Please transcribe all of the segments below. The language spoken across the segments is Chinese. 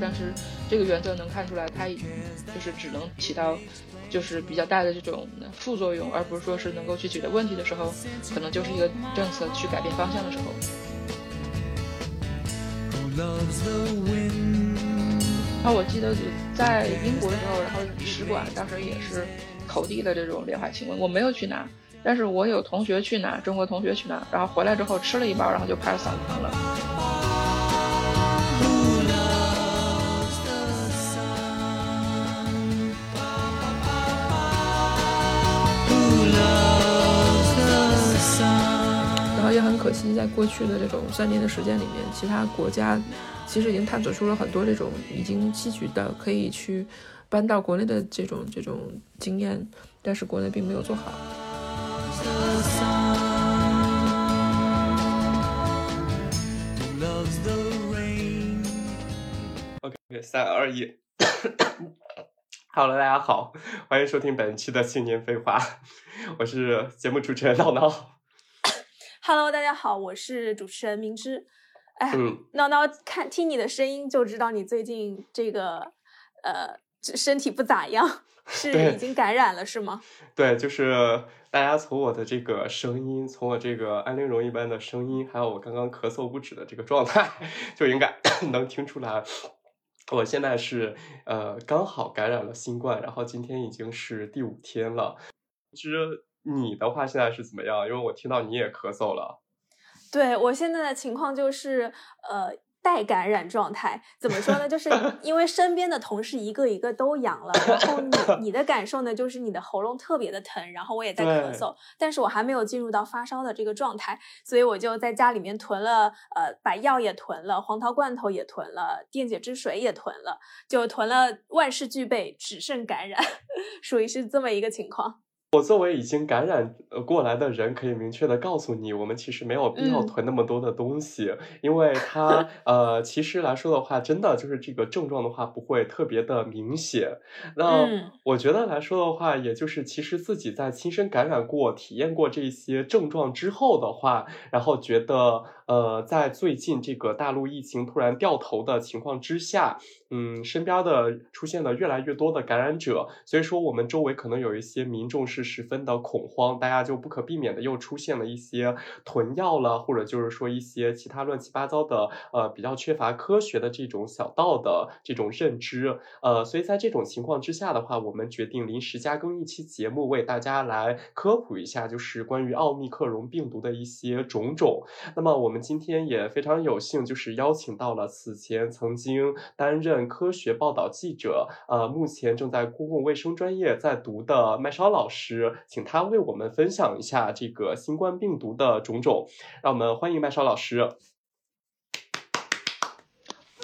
但是这个原则能看出来，它就是只能起到就是比较大的这种副作用，而不是说是能够去解决问题的时候，可能就是一个政策去改变方向的时候。然后我记得在英国的时候，然后使馆当时也是投递的这种联怀庆文，我没有去拿，但是我有同学去拿，中国同学去拿，然后回来之后吃了一包，然后就拍嗓子疼了也很可惜，在过去的这种三年的时间里面，其他国家其实已经探索出了很多这种已经吸取的可以去搬到国内的这种这种经验，但是国内并没有做好。OK，三二一，好了，大家好，欢迎收听本期的青年废话，我是节目主持人闹闹。Hello，大家好，我是主持人明之。哎，闹闹，看听你的声音就知道你最近这个呃身体不咋样，是已经感染了是吗？对，就是大家从我的这个声音，从我这个安陵容一般的声音，还有我刚刚咳嗽不止的这个状态，就应该 能听出来，我现在是呃刚好感染了新冠，然后今天已经是第五天了。其实。你的话现在是怎么样？因为我听到你也咳嗽了。对我现在的情况就是，呃。带感染状态怎么说呢？就是 因为身边的同事一个一个都阳了，然后你 你的感受呢，就是你的喉咙特别的疼，然后我也在咳嗽，但是我还没有进入到发烧的这个状态，所以我就在家里面囤了，呃，把药也囤了，黄桃罐头也囤了，电解质水也囤了，就囤了万事俱备，只剩感染，属于是这么一个情况。我作为已经感染过来的人，可以明确的告诉你，我们其实没有必要囤那么多的东西，因为它 呃，其实来说的话，真的就是这个症状的话不会特别的明显。那我觉得来说的话，也就是其实自己在亲身感染过、体验过这些症状之后的话，然后觉得呃，在最近这个大陆疫情突然掉头的情况之下。嗯，身边的出现了越来越多的感染者，所以说我们周围可能有一些民众是十分的恐慌，大家就不可避免的又出现了一些囤药了，或者就是说一些其他乱七八糟的，呃，比较缺乏科学的这种小道的这种认知，呃，所以在这种情况之下的话，我们决定临时加更一期节目，为大家来科普一下，就是关于奥密克戎病毒的一些种种。那么我们今天也非常有幸，就是邀请到了此前曾经担任。科学报道记者，呃，目前正在公共卫生专业在读的麦烧老师，请他为我们分享一下这个新冠病毒的种种。让我们欢迎麦烧老师。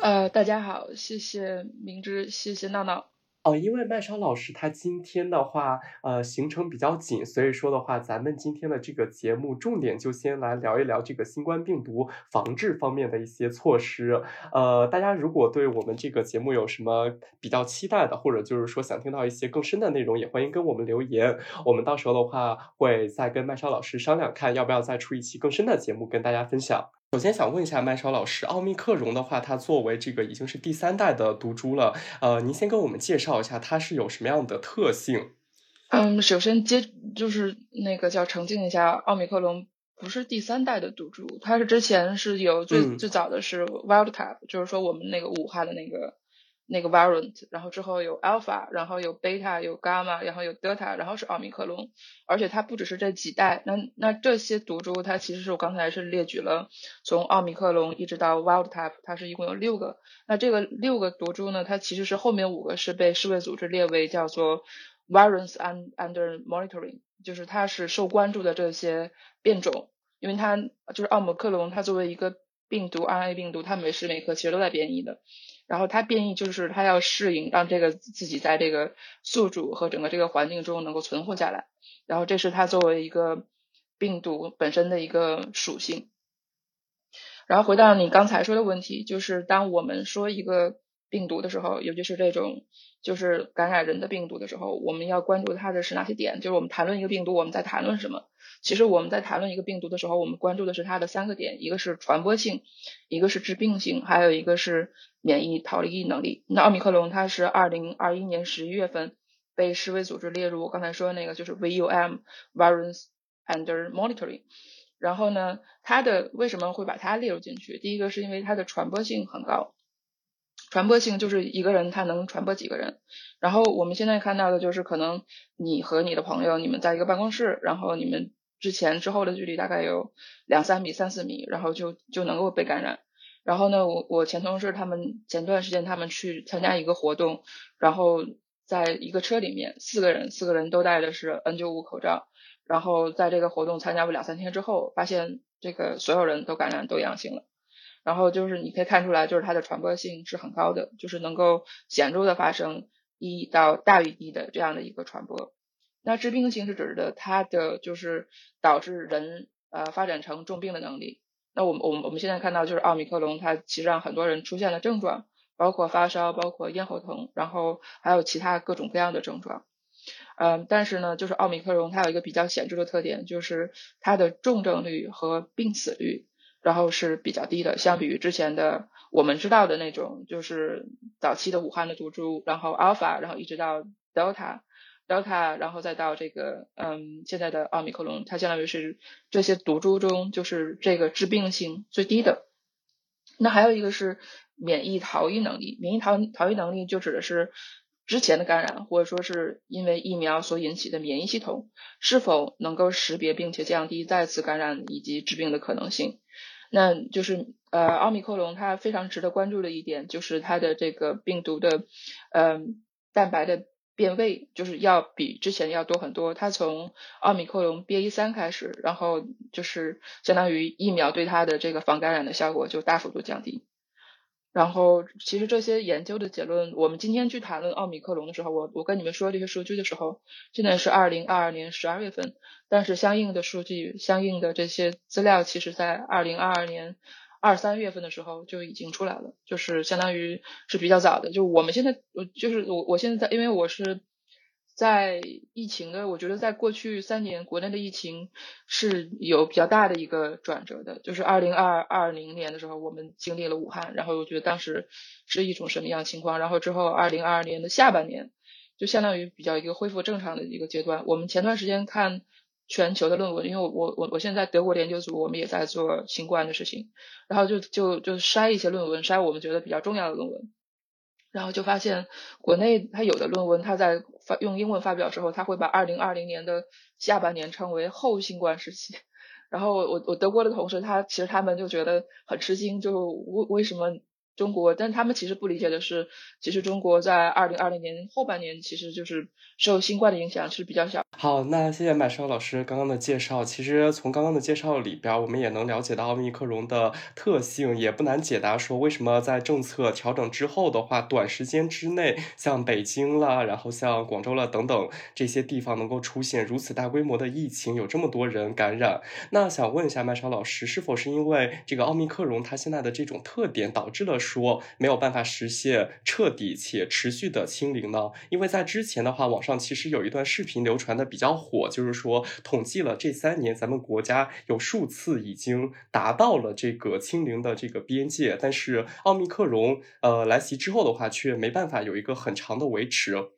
呃，大家好，谢谢明知，谢谢闹闹。哦，因为麦烧老师他今天的话，呃，行程比较紧，所以说的话，咱们今天的这个节目重点就先来聊一聊这个新冠病毒防治方面的一些措施。呃，大家如果对我们这个节目有什么比较期待的，或者就是说想听到一些更深的内容，也欢迎跟我们留言。我们到时候的话，会再跟麦烧老师商量，看要不要再出一期更深的节目跟大家分享。首先想问一下麦超老师，奥密克戎的话，它作为这个已经是第三代的毒株了，呃，您先跟我们介绍一下它是有什么样的特性？嗯，首先接就是那个叫澄清一下，奥密克戎不是第三代的毒株，它是之前是有最最早的是 wild type，就是说我们那个武汉的那个。那个 variant，然后之后有 alpha，然后有 beta，有 gamma，然后有 delta，然后是奥密克戎，而且它不只是这几代，那那这些毒株它其实是我刚才是列举了，从奥密克戎一直到 wild type，它是一共有六个，那这个六个毒株呢，它其实是后面五个是被世卫组织列为叫做 variants under monitoring，就是它是受关注的这些变种，因为它就是奥密克戎，它作为一个病毒 RNA 病毒，它每时每刻其实都在变异的。然后它变异就是它要适应，让这个自己在这个宿主和整个这个环境中能够存活下来。然后这是它作为一个病毒本身的一个属性。然后回到你刚才说的问题，就是当我们说一个病毒的时候，尤其是这种就是感染人的病毒的时候，我们要关注它的是哪些点？就是我们谈论一个病毒，我们在谈论什么？其实我们在谈论一个病毒的时候，我们关注的是它的三个点：一个是传播性，一个是致病性，还有一个是免疫逃逸能力。那奥密克戎它是二零二一年十一月份被世卫组织列入我刚才说的那个就是 VUM Virus Under Monitoring。然后呢，它的为什么会把它列入进去？第一个是因为它的传播性很高。传播性就是一个人他能传播几个人，然后我们现在看到的就是可能你和你的朋友你们在一个办公室，然后你们之前之后的距离大概有两三米、三四米，然后就就能够被感染。然后呢，我我前同事他们前段时间他们去参加一个活动，然后在一个车里面四个人，四个人都戴的是 N95 口罩，然后在这个活动参加过两三天之后，发现这个所有人都感染都阳性了。然后就是你可以看出来，就是它的传播性是很高的，就是能够显著的发生一到大于一的这样的一个传播。那致病性是指的它的就是导致人呃发展成重病的能力。那我们我们我们现在看到就是奥密克戎，它其实让很多人出现了症状，包括发烧，包括咽喉疼，然后还有其他各种各样的症状。嗯，但是呢，就是奥密克戎它有一个比较显著的特点，就是它的重症率和病死率。然后是比较低的，相比于之前的我们知道的那种，就是早期的武汉的毒株，然后 Alpha，然后一直到 Delta，Delta，然后再到这个嗯现在的奥密克戎，它相当于是这些毒株中就是这个致病性最低的。那还有一个是免疫逃逸能力，免疫逃逃逸能力就指的是之前的感染或者说是因为疫苗所引起的免疫系统是否能够识别并且降低再次感染以及致病的可能性。那就是呃，奥密克戎它非常值得关注的一点就是它的这个病毒的呃蛋白的变位，就是要比之前要多很多。它从奥密克戎 BA 三开始，然后就是相当于疫苗对它的这个防感染的效果就大幅度降低。然后，其实这些研究的结论，我们今天去谈论奥密克戎的时候，我我跟你们说这些数据的时候，现在是二零二二年十二月份，但是相应的数据、相应的这些资料，其实在二零二二年二三月份的时候就已经出来了，就是相当于是比较早的。就我们现在，我就是我我现在在，因为我是。在疫情的，我觉得在过去三年，国内的疫情是有比较大的一个转折的。就是二零二二零年的时候，我们经历了武汉，然后我觉得当时是一种什么样情况。然后之后二零二二年的下半年，就相当于比较一个恢复正常的一个阶段。我们前段时间看全球的论文，因为我我我我现在德国研究组，我们也在做新冠的事情，然后就就就筛一些论文，筛我们觉得比较重要的论文。然后就发现，国内他有的论文，他在发用英文发表之后，他会把二零二零年的下半年称为后新冠时期。然后我我德国的同事，他其实他们就觉得很吃惊，就为为什么？中国，但他们其实不理解的是，其实中国在二零二零年后半年，其实就是受新冠的影响是比较小。好，那谢谢麦超老师刚刚的介绍。其实从刚刚的介绍里边，我们也能了解到奥密克戎的特性，也不难解答说为什么在政策调整之后的话，短时间之内，像北京啦，然后像广州了等等这些地方能够出现如此大规模的疫情，有这么多人感染。那想问一下麦超老师，是否是因为这个奥密克戎它现在的这种特点导致了？说没有办法实现彻底且持续的清零呢？因为在之前的话，网上其实有一段视频流传的比较火，就是说统计了这三年，咱们国家有数次已经达到了这个清零的这个边界，但是奥密克戎呃来袭之后的话，却没办法有一个很长的维持。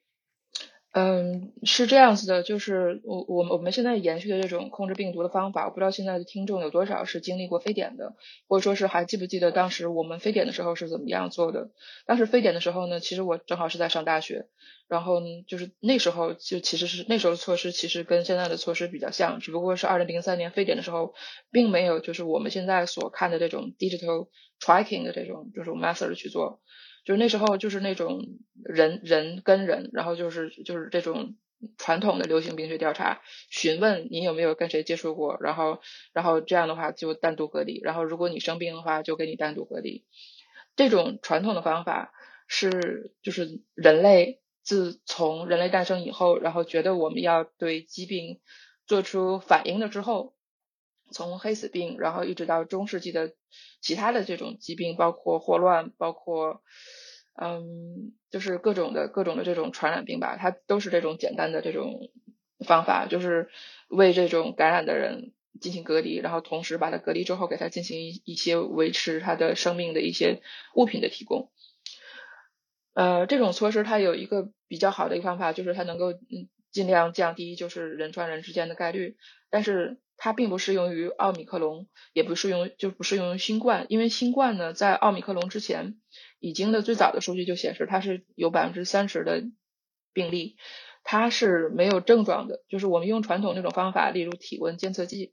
嗯，是这样子的，就是我我我们现在延续的这种控制病毒的方法，我不知道现在的听众有多少是经历过非典的，或者说是还记不记得当时我们非典的时候是怎么样做的？当时非典的时候呢，其实我正好是在上大学，然后，就是那时候就其实是那时候的措施其实跟现在的措施比较像，只不过是二零零三年非典的时候，并没有就是我们现在所看的这种 digital tracking 的这种这种 method 去做。就是那时候，就是那种人人跟人，然后就是就是这种传统的流行病学调查，询问你有没有跟谁接触过，然后然后这样的话就单独隔离，然后如果你生病的话就给你单独隔离。这种传统的方法是就是人类自从人类诞生以后，然后觉得我们要对疾病做出反应了之后。从黑死病，然后一直到中世纪的其他的这种疾病，包括霍乱，包括嗯，就是各种的各种的这种传染病吧，它都是这种简单的这种方法，就是为这种感染的人进行隔离，然后同时把他隔离之后，给他进行一一些维持他的生命的一些物品的提供。呃，这种措施它有一个比较好的一个方法，就是它能够嗯尽量降低就是人传人之间的概率，但是它并不适用于奥密克戎，也不适用就不适用于新冠，因为新冠呢在奥密克戎之前已经的最早的数据就显示它是有百分之三十的病例，它是没有症状的，就是我们用传统那种方法，例如体温监测剂，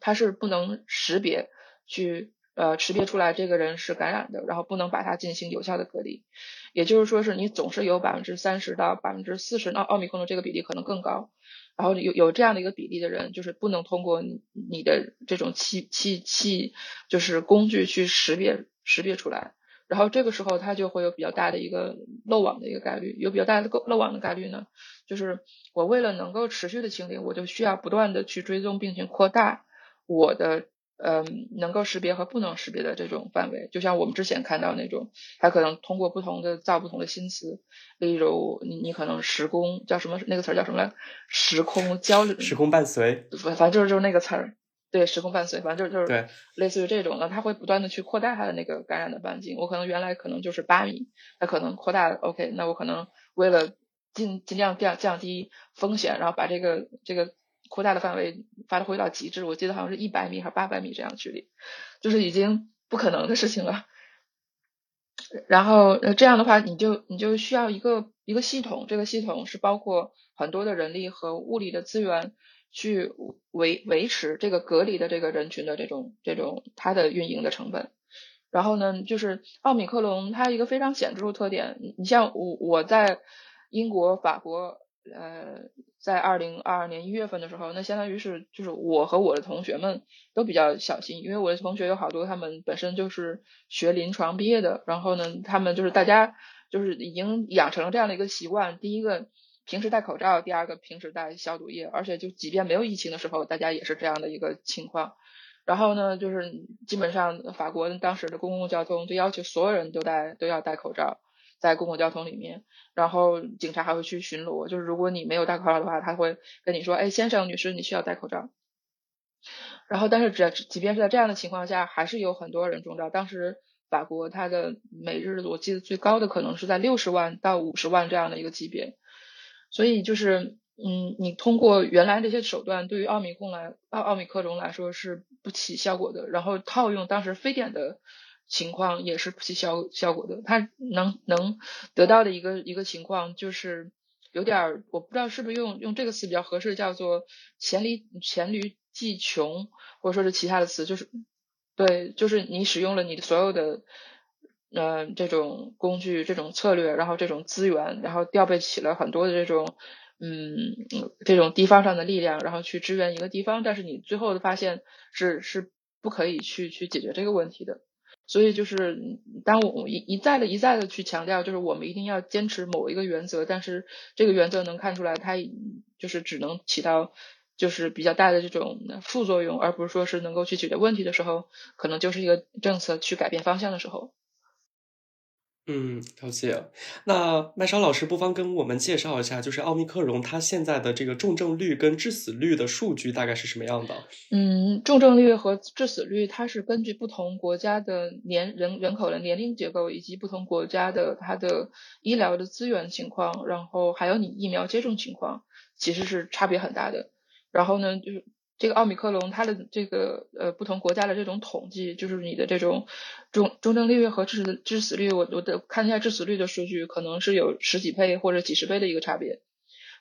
它是不能识别去。呃，识别出来这个人是感染的，然后不能把他进行有效的隔离，也就是说是你总是有百分之三十到百分之四十，那奥密克戎这个比例可能更高，然后有有这样的一个比例的人，就是不能通过你你的这种器器器就是工具去识别识别出来，然后这个时候他就会有比较大的一个漏网的一个概率，有比较大的漏网的概率呢，就是我为了能够持续的清零，我就需要不断的去追踪并且扩大我的。嗯，能够识别和不能识别的这种范围，就像我们之前看到那种，它可能通过不同的造不同的新词，例如你你可能时空叫什么那个词儿叫什么来？时空交流，时空伴随，反反正就是就是那个词儿，对，时空伴随，反正就是就是，类似于这种的，它会不断的去扩大它的那个感染的半径。我可能原来可能就是八米，它可能扩大，OK，那我可能为了尽尽量降降低风险，然后把这个这个。扩大的范围发挥到极致，我记得好像是一百米还是八百米这样的距离，就是已经不可能的事情了。然后呃这样的话，你就你就需要一个一个系统，这个系统是包括很多的人力和物力的资源去维维持这个隔离的这个人群的这种这种它的运营的成本。然后呢，就是奥米克戎它一个非常显著的特点，你像我我在英国、法国。呃，在二零二二年一月份的时候，那相当于是就是我和我的同学们都比较小心，因为我的同学有好多他们本身就是学临床毕业的，然后呢，他们就是大家就是已经养成了这样的一个习惯，第一个平时戴口罩，第二个平时戴消毒液，而且就即便没有疫情的时候，大家也是这样的一个情况。然后呢，就是基本上法国当时的公共交通就要求所有人都戴都要戴口罩。在公共交通里面，然后警察还会去巡逻。就是如果你没有戴口罩的话，他会跟你说：“哎，先生、女士，你需要戴口罩。”然后，但是只即便是在这样的情况下，还是有很多人中招。当时法国它的每日我记得最高的可能是在六十万到五十万这样的一个级别。所以就是，嗯，你通过原来这些手段，对于奥密克来奥奥密克戎来说是不起效果的。然后套用当时非典的。情况也是不起效效果的，他能能得到的一个一个情况就是有点儿，我不知道是不是用用这个词比较合适，叫做黔驴黔驴技穷，或者说是其他的词，就是对，就是你使用了你的所有的嗯这种工具、这种策略，然后这种资源，然后调配起了很多的这种嗯这种地方上的力量，然后去支援一个地方，但是你最后的发现是是不可以去去解决这个问题的。所以就是，当我一一再的、一再的去强调，就是我们一定要坚持某一个原则，但是这个原则能看出来，它就是只能起到就是比较大的这种副作用，而不是说是能够去解决问题的时候，可能就是一个政策去改变方向的时候。嗯，了解。那麦烧老师不妨跟我们介绍一下，就是奥密克戎它现在的这个重症率跟致死率的数据大概是什么样的？嗯，重症率和致死率它是根据不同国家的年人人口的年龄结构，以及不同国家的它的医疗的资源情况，然后还有你疫苗接种情况，其实是差别很大的。然后呢，就是。这个奥密克戎它的这个呃不同国家的这种统计，就是你的这种重重症率和致致死率，我我的看一下致死率的数据，可能是有十几倍或者几十倍的一个差别。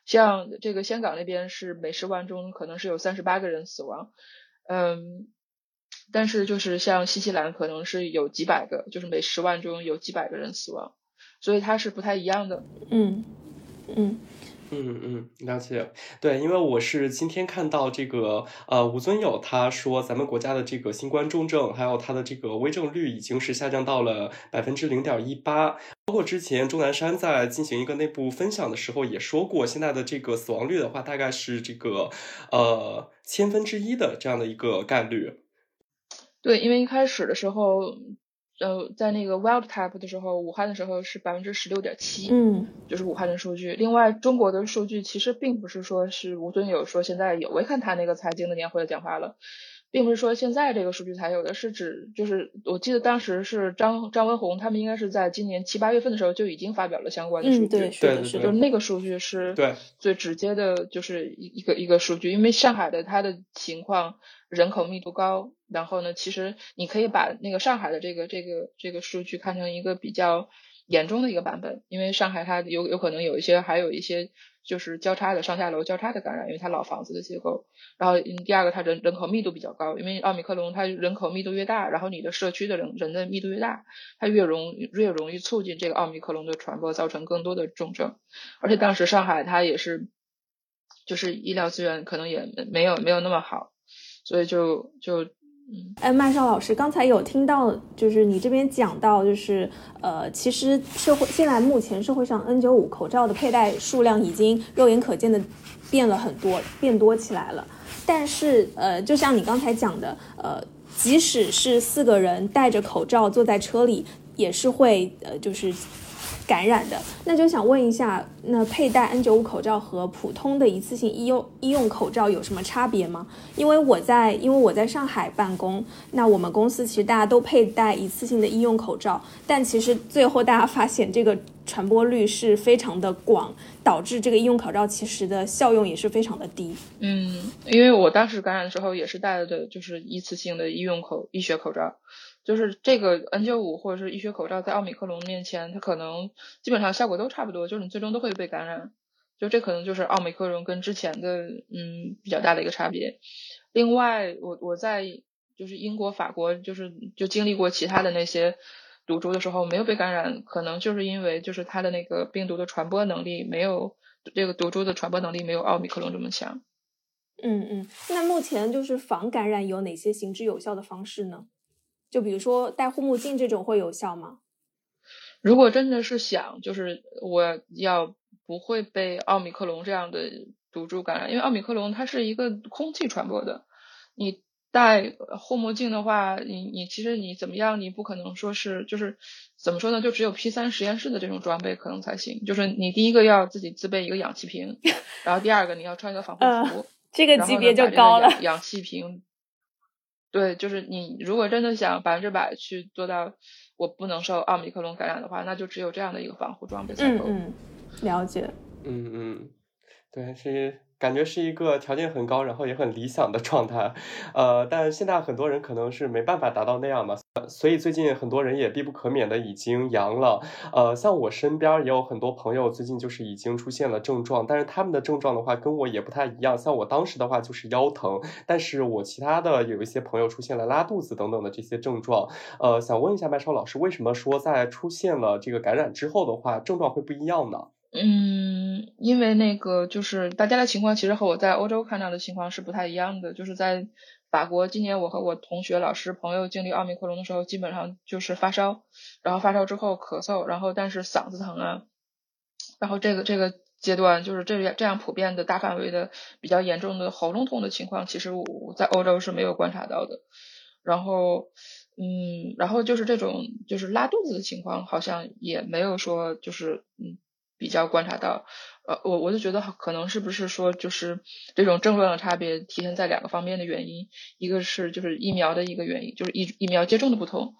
像这个香港那边是每十万中可能是有三十八个人死亡，嗯，但是就是像新西兰可能是有几百个，就是每十万中有几百个人死亡，所以它是不太一样的。嗯嗯。嗯嗯，了解。对，因为我是今天看到这个呃吴尊友他说，咱们国家的这个新冠重症还有它的这个危症率已经是下降到了百分之零点一八。包括之前钟南山在进行一个内部分享的时候也说过，现在的这个死亡率的话，大概是这个呃千分之一的这样的一个概率。对，因为一开始的时候。呃，在那个 wild type 的时候，武汉的时候是百分之十六点七，嗯，就是武汉的数据。另外，中国的数据其实并不是说是吴尊友说现在有，我一看他那个财经的年会的讲话了。并不是说现在这个数据才有的，是指就是我记得当时是张张文宏他们应该是在今年七八月份的时候就已经发表了相关的数据，对，是的，是就是那个数据是最直接的，就是一一个一个数据，因为上海的它的情况人口密度高，然后呢，其实你可以把那个上海的这个这个这个数据看成一个比较严重的一个版本，因为上海它有有可能有一些还有一些。就是交叉的上下楼交叉的感染，因为它老房子的结构。然后第二个，它人人口密度比较高，因为奥密克戎它人口密度越大，然后你的社区的人人的密度越大，它越容越容易促进这个奥密克戎的传播，造成更多的重症。而且当时上海它也是，就是医疗资源可能也没有没有那么好，所以就就。哎，麦少老师，刚才有听到，就是你这边讲到，就是呃，其实社会现在目前社会上 N95 口罩的佩戴数量已经肉眼可见的变了很多，变多起来了。但是呃，就像你刚才讲的，呃，即使是四个人戴着口罩坐在车里，也是会呃，就是。感染的，那就想问一下，那佩戴 N95 口罩和普通的一次性医用医用口罩有什么差别吗？因为我在因为我在上海办公，那我们公司其实大家都佩戴一次性的医用口罩，但其实最后大家发现这个传播率是非常的广，导致这个医用口罩其实的效用也是非常的低。嗯，因为我当时感染的时候也是戴的，就是一次性的医用口医学口罩。就是这个 N95 或者是医学口罩在奥密克戎面前，它可能基本上效果都差不多，就是你最终都会被感染。就这可能就是奥密克戎跟之前的嗯比较大的一个差别。另外，我我在就是英国、法国，就是就经历过其他的那些毒株的时候，没有被感染，可能就是因为就是它的那个病毒的传播能力没有这个毒株的传播能力没有奥密克戎这么强。嗯嗯，那目前就是防感染有哪些行之有效的方式呢？就比如说戴护目镜这种会有效吗？如果真的是想，就是我要不会被奥密克戎这样的毒株感染，因为奥密克戎它是一个空气传播的。你戴护目镜的话，你你其实你怎么样，你不可能说是就是怎么说呢？就只有 P 三实验室的这种装备可能才行。就是你第一个要自己自备一个氧气瓶，然后第二个你要穿一个防护服，这个级别就高了。氧气瓶。对，就是你如果真的想百分之百去做到我不能受奥密克戎感染的话，那就只有这样的一个防护装备才够。嗯嗯，了解。嗯嗯，对，是。感觉是一个条件很高，然后也很理想的状态，呃，但现在很多人可能是没办法达到那样嘛，所以最近很多人也必不可免的已经阳了，呃，像我身边也有很多朋友最近就是已经出现了症状，但是他们的症状的话跟我也不太一样，像我当时的话就是腰疼，但是我其他的有一些朋友出现了拉肚子等等的这些症状，呃，想问一下麦超老师，为什么说在出现了这个感染之后的话，症状会不一样呢？嗯，因为那个就是大家的情况，其实和我在欧洲看到的情况是不太一样的。就是在法国，今年我和我同学、老师、朋友经历奥密克戎的时候，基本上就是发烧，然后发烧之后咳嗽，然后但是嗓子疼啊，然后这个这个阶段就是这样这样普遍的大范围的比较严重的喉咙痛的情况，其实我在欧洲是没有观察到的。然后，嗯，然后就是这种就是拉肚子的情况，好像也没有说就是嗯。比较观察到，呃，我我就觉得可能是不是说就是这种症状的差别体现在两个方面的原因，一个是就是疫苗的一个原因，就是疫疫苗接种的不同，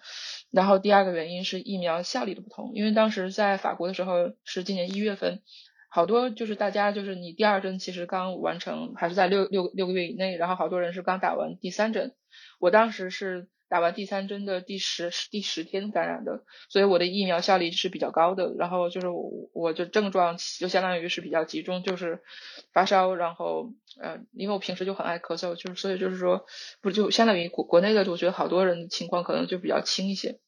然后第二个原因是疫苗效力的不同。因为当时在法国的时候是今年一月份，好多就是大家就是你第二针其实刚完成，还是在六六六个月以内，然后好多人是刚打完第三针，我当时是。打完第三针的第十第十天感染的，所以我的疫苗效力是比较高的。然后就是我我的症状就相当于是比较集中，就是发烧，然后呃，因为我平时就很爱咳嗽，就是所以就是说不就相当于国国内的，我觉得好多人情况可能就比较轻一些。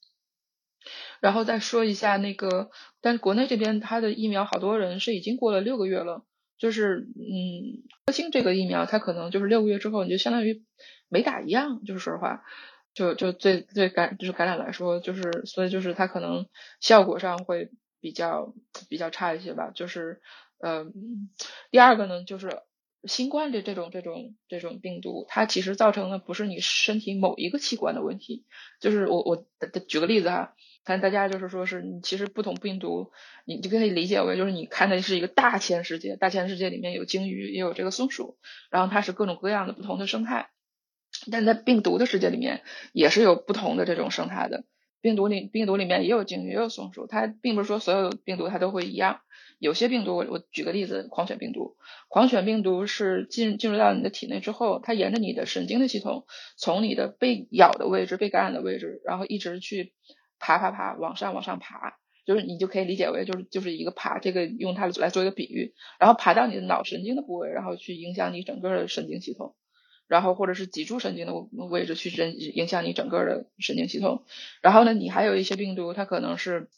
然后再说一下那个，但是国内这边它的疫苗好多人是已经过了六个月了，就是嗯，科兴这个疫苗它可能就是六个月之后你就相当于没打一样，就是说实话。就就最最感就是感染来说，就是所以就是它可能效果上会比较比较差一些吧。就是呃，第二个呢，就是新冠的这种这种这种病毒，它其实造成的不是你身体某一个器官的问题，就是我我举个例子哈，看大家就是说是你其实不同病毒，你就可以理解为就是你看的是一个大千世界，大千世界里面有鲸鱼，也有这个松鼠，然后它是各种各样的不同的生态，但在病毒的世界里面也是有不同的这种生态的。病毒里，病毒里面也有鲸鱼，也有松鼠。它并不是说所有病毒它都会一样。有些病毒，我我举个例子，狂犬病毒。狂犬病毒是进进入到你的体内之后，它沿着你的神经的系统，从你的被咬的位置、被感染的位置，然后一直去爬爬爬，往上往上爬，就是你就可以理解为就是就是一个爬，这个用它来做一个比喻，然后爬到你的脑神经的部位，然后去影响你整个的神经系统。然后或者是脊柱神经的位置去影影响你整个的神经系统，然后呢，你还有一些病毒，它可能是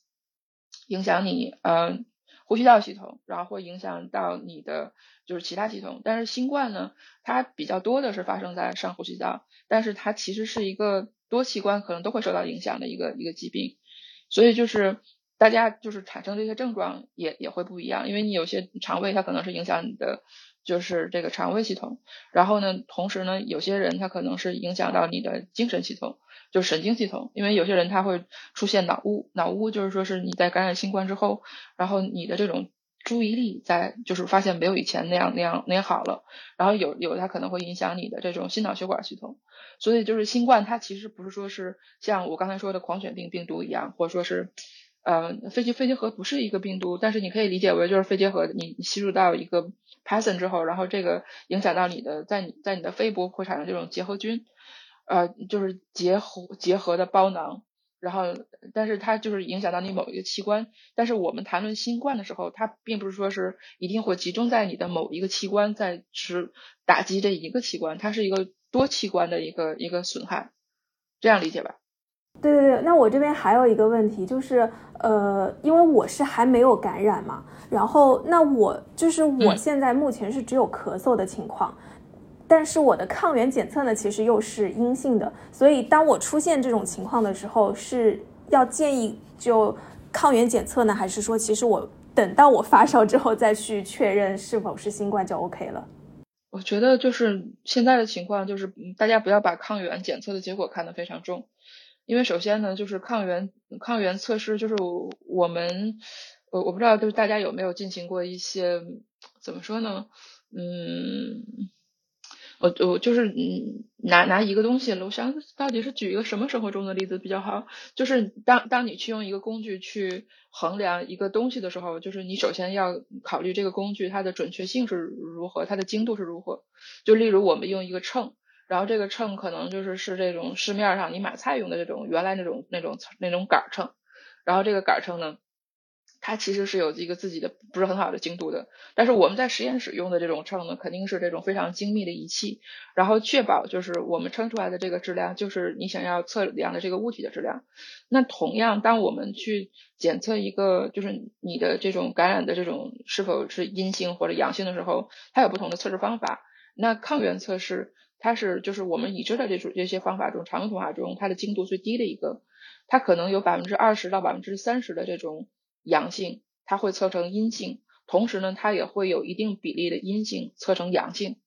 影响你呃呼吸道系统，然后会影响到你的就是其他系统。但是新冠呢，它比较多的是发生在上呼吸道，但是它其实是一个多器官可能都会受到影响的一个一个疾病，所以就是大家就是产生这些症状也也会不一样，因为你有些肠胃它可能是影响你的。就是这个肠胃系统，然后呢，同时呢，有些人他可能是影响到你的精神系统，就是神经系统，因为有些人他会出现脑雾，脑雾就是说是你在感染新冠之后，然后你的这种注意力在就是发现没有以前那样那样那样好了，然后有有它可能会影响你的这种心脑血管系统，所以就是新冠它其实不是说是像我刚才说的狂犬病病毒一样，或者说是。呃，肺结肺结核不是一个病毒，但是你可以理解为就是肺结核，你吸入到一个 Python 之后，然后这个影响到你的，在你在你的肺部会产生这种结核菌，呃，就是结核结核的包囊，然后但是它就是影响到你某一个器官，但是我们谈论新冠的时候，它并不是说是一定会集中在你的某一个器官在是打击这一个器官，它是一个多器官的一个一个损害，这样理解吧？对对对，那我这边还有一个问题，就是呃，因为我是还没有感染嘛，然后那我就是我现在目前是只有咳嗽的情况，但是我的抗原检测呢，其实又是阴性的，所以当我出现这种情况的时候，是要建议就抗原检测呢，还是说其实我等到我发烧之后再去确认是否是新冠就 OK 了？我觉得就是现在的情况，就是大家不要把抗原检测的结果看得非常重。因为首先呢，就是抗原抗原测试，就是我们我我不知道，就是大家有没有进行过一些怎么说呢？嗯，我我就是嗯拿拿一个东西，我想到底是举一个什么生活中的例子比较好？就是当当你去用一个工具去衡量一个东西的时候，就是你首先要考虑这个工具它的准确性是如何，它的精度是如何。就例如我们用一个秤。然后这个秤可能就是是这种市面上你买菜用的这种原来那种那种那种杆秤，然后这个杆秤呢，它其实是有一个自己的不是很好的精度的。但是我们在实验室用的这种秤呢，肯定是这种非常精密的仪器，然后确保就是我们称出来的这个质量就是你想要测量的这个物体的质量。那同样，当我们去检测一个就是你的这种感染的这种是否是阴性或者阳性的时候，它有不同的测试方法。那抗原测试。它是就是我们已知的这种这些方法中，常用方法中，它的精度最低的一个，它可能有百分之二十到百分之三十的这种阳性，它会测成阴性，同时呢，它也会有一定比例的阴性测成阳性，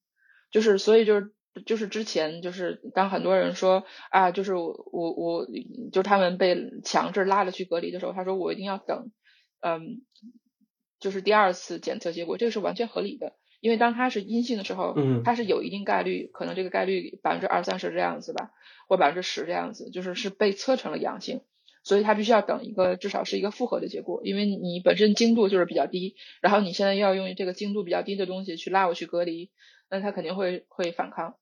就是所以就是就是之前就是当很多人说啊，就是我我我就他们被强制拉着去隔离的时候，他说我一定要等，嗯，就是第二次检测结果，这个是完全合理的。因为当它是阴性的时候，嗯，它是有一定概率，可能这个概率百分之二三十这样子吧，或百分之十这样子，就是是被测成了阳性，所以它必须要等一个至少是一个复合的结果，因为你本身精度就是比较低，然后你现在要用这个精度比较低的东西去拉我去隔离，那它肯定会会反抗。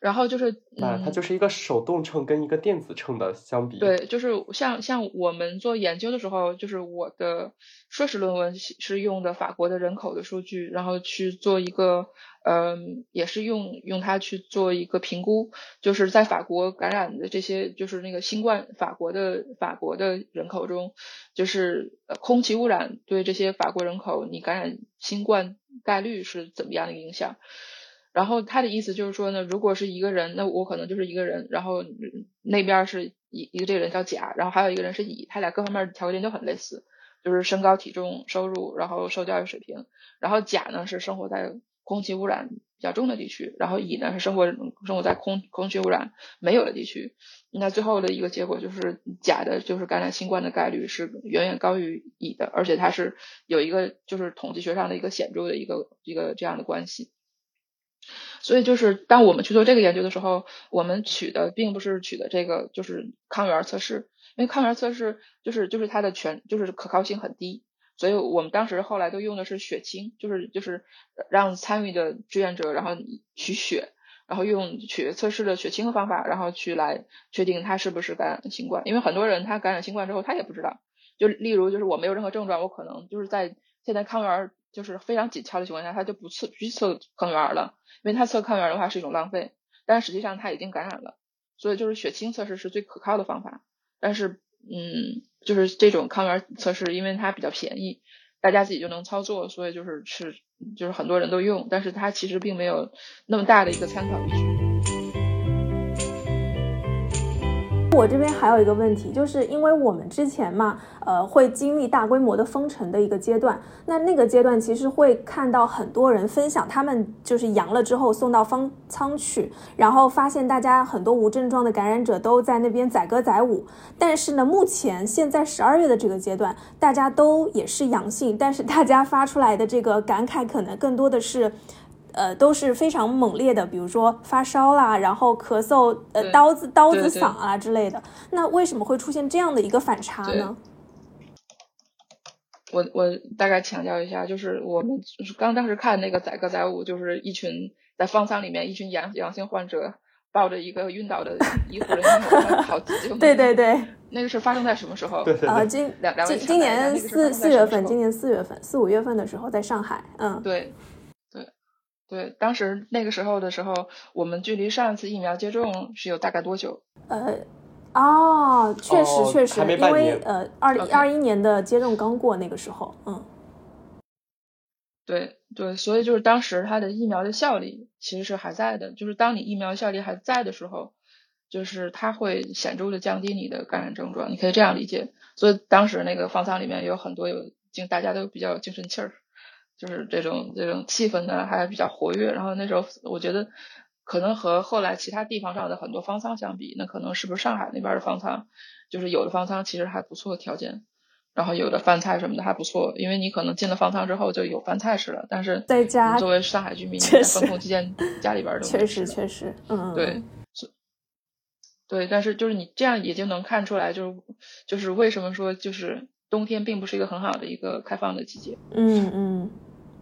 然后就是，啊，它就是一个手动秤跟一个电子秤的相比。对，就是像像我们做研究的时候，就是我的硕士论文是用的法国的人口的数据，然后去做一个，嗯，也是用用它去做一个评估，就是在法国感染的这些，就是那个新冠法国的法国的人口中，就是空气污染对这些法国人口你感染新冠概率是怎么样的影响。然后他的意思就是说呢，如果是一个人，那我可能就是一个人，然后那边是一一个这个人叫甲，然后还有一个人是乙，他俩各方面条件都很类似，就是身高、体重、收入，然后受教育水平。然后甲呢是生活在空气污染比较重的地区，然后乙呢是生活生活在空空气污染没有的地区。那最后的一个结果就是甲的就是感染新冠的概率是远远高于乙的，而且它是有一个就是统计学上的一个显著的一个一个这样的关系。所以就是当我们去做这个研究的时候，我们取的并不是取的这个就是抗原测试，因为抗原测试就是就是它的全就是可靠性很低，所以我们当时后来都用的是血清，就是就是让参与的志愿者然后取血，然后用血测试的血清的方法，然后去来确定他是不是感染新冠，因为很多人他感染新冠之后他也不知道，就例如就是我没有任何症状，我可能就是在现在抗原。就是非常紧俏的情况下，他就不测不去测抗原了，因为他测抗原的话是一种浪费，但实际上他已经感染了，所以就是血清测试是最可靠的方法。但是，嗯，就是这种抗原测试，因为它比较便宜，大家自己就能操作，所以就是是就是很多人都用，但是它其实并没有那么大的一个参考依据。我这边还有一个问题，就是因为我们之前嘛，呃，会经历大规模的封城的一个阶段，那那个阶段其实会看到很多人分享他们就是阳了之后送到方舱去，然后发现大家很多无症状的感染者都在那边载歌载舞。但是呢，目前现在十二月的这个阶段，大家都也是阳性，但是大家发出来的这个感慨可能更多的是。呃，都是非常猛烈的，比如说发烧啦，然后咳嗽，呃，刀子刀子嗓啊之类的。那为什么会出现这样的一个反差呢？我我大概强调一下，就是我们刚当时看那个载歌载舞，就是一群在方舱里面，一群阳阳性患者抱着一个晕倒的医护人员跑急救。对对对，那个是发生在什么时候？啊，今两两今今年四四月份，今年四月份四五月份的时候，在上海，嗯，对。对，当时那个时候的时候，我们距离上一次疫苗接种是有大概多久？呃，哦，确实确实，因为呃，二零二一年的接种刚过那个时候，嗯，对对，所以就是当时它的疫苗的效力其实是还在的，就是当你疫苗效力还在的时候，就是它会显著的降低你的感染症状，你可以这样理解。所以当时那个方舱里面有很多有精，大家都比较有精神气儿。就是这种这种气氛呢还比较活跃，然后那时候我觉得可能和后来其他地方上的很多方舱相比，那可能是不是上海那边的方舱，就是有的方舱其实还不错条件，然后有的饭菜什么的还不错，因为你可能进了方舱之后就有饭菜吃了，但是在家作为上海居民在封控期间家里边都确实确实嗯。对对，但是就是你这样也就能看出来，就是就是为什么说就是冬天并不是一个很好的一个开放的季节，嗯嗯。